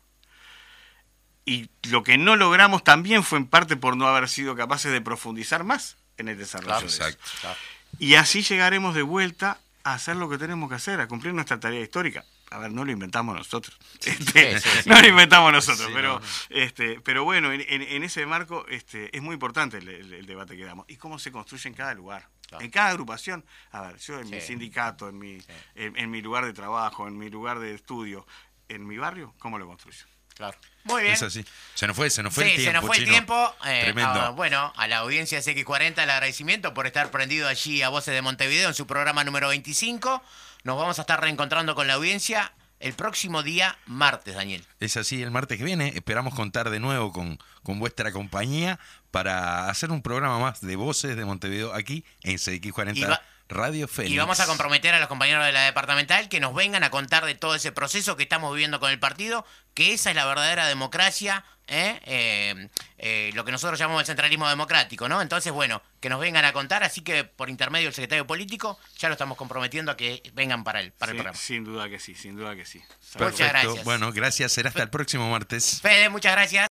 Speaker 3: Y lo que no logramos también fue en parte por no haber sido capaces de profundizar más en el desarrollo.
Speaker 1: Claro,
Speaker 3: de eso. Y así llegaremos de vuelta a hacer lo que tenemos que hacer, a cumplir nuestra tarea histórica. A ver, no lo inventamos nosotros. Este,
Speaker 1: sí, sí. (laughs)
Speaker 3: No lo inventamos nosotros, pero,
Speaker 2: no.
Speaker 3: Este, pero bueno, en, ese marco este, es muy importante el, el- el debate que damos. Y cómo se construye en cada lugar.
Speaker 1: Claro.
Speaker 3: En cada agrupación. A ver, yo en mi sindicato, en mi, en, en mi lugar de trabajo, en mi lugar de estudio, en mi barrio, ¿cómo lo construyo?
Speaker 1: Claro. Muy bien.
Speaker 2: Es así. Se nos fue, se nos fue
Speaker 1: sí,
Speaker 2: el tiempo.
Speaker 1: se nos fue el
Speaker 2: Chino.
Speaker 1: tiempo. Eh,
Speaker 2: Tremendo.
Speaker 1: a- bueno, a la audiencia de CX40 el agradecimiento por estar prendido allí a Voces de Montevideo en su programa número 25. Nos vamos a estar reencontrando con la audiencia el próximo día martes, Daniel.
Speaker 2: Es así, el martes que viene esperamos contar de nuevo con, con vuestra compañía para hacer un programa más de voces de Montevideo aquí en CX40
Speaker 1: Y va-
Speaker 2: Radio Fénix.
Speaker 1: Y vamos a comprometer a los compañeros de la departamental que nos vengan a contar de todo ese proceso que estamos viviendo con el partido, que esa es la verdadera democracia, ¿eh? Eh, eh, lo que nosotros llamamos el centralismo democrático, ¿no? Entonces, bueno, que nos vengan a contar, así que por intermedio del secretario político ya lo estamos comprometiendo a que vengan para el, para el programa.
Speaker 3: sin duda que sí, sin duda que sí.
Speaker 1: Muchas
Speaker 2: Perfecto.
Speaker 1: gracias.
Speaker 2: Bueno, gracias. Será hasta el próximo martes.
Speaker 1: Fede, muchas gracias.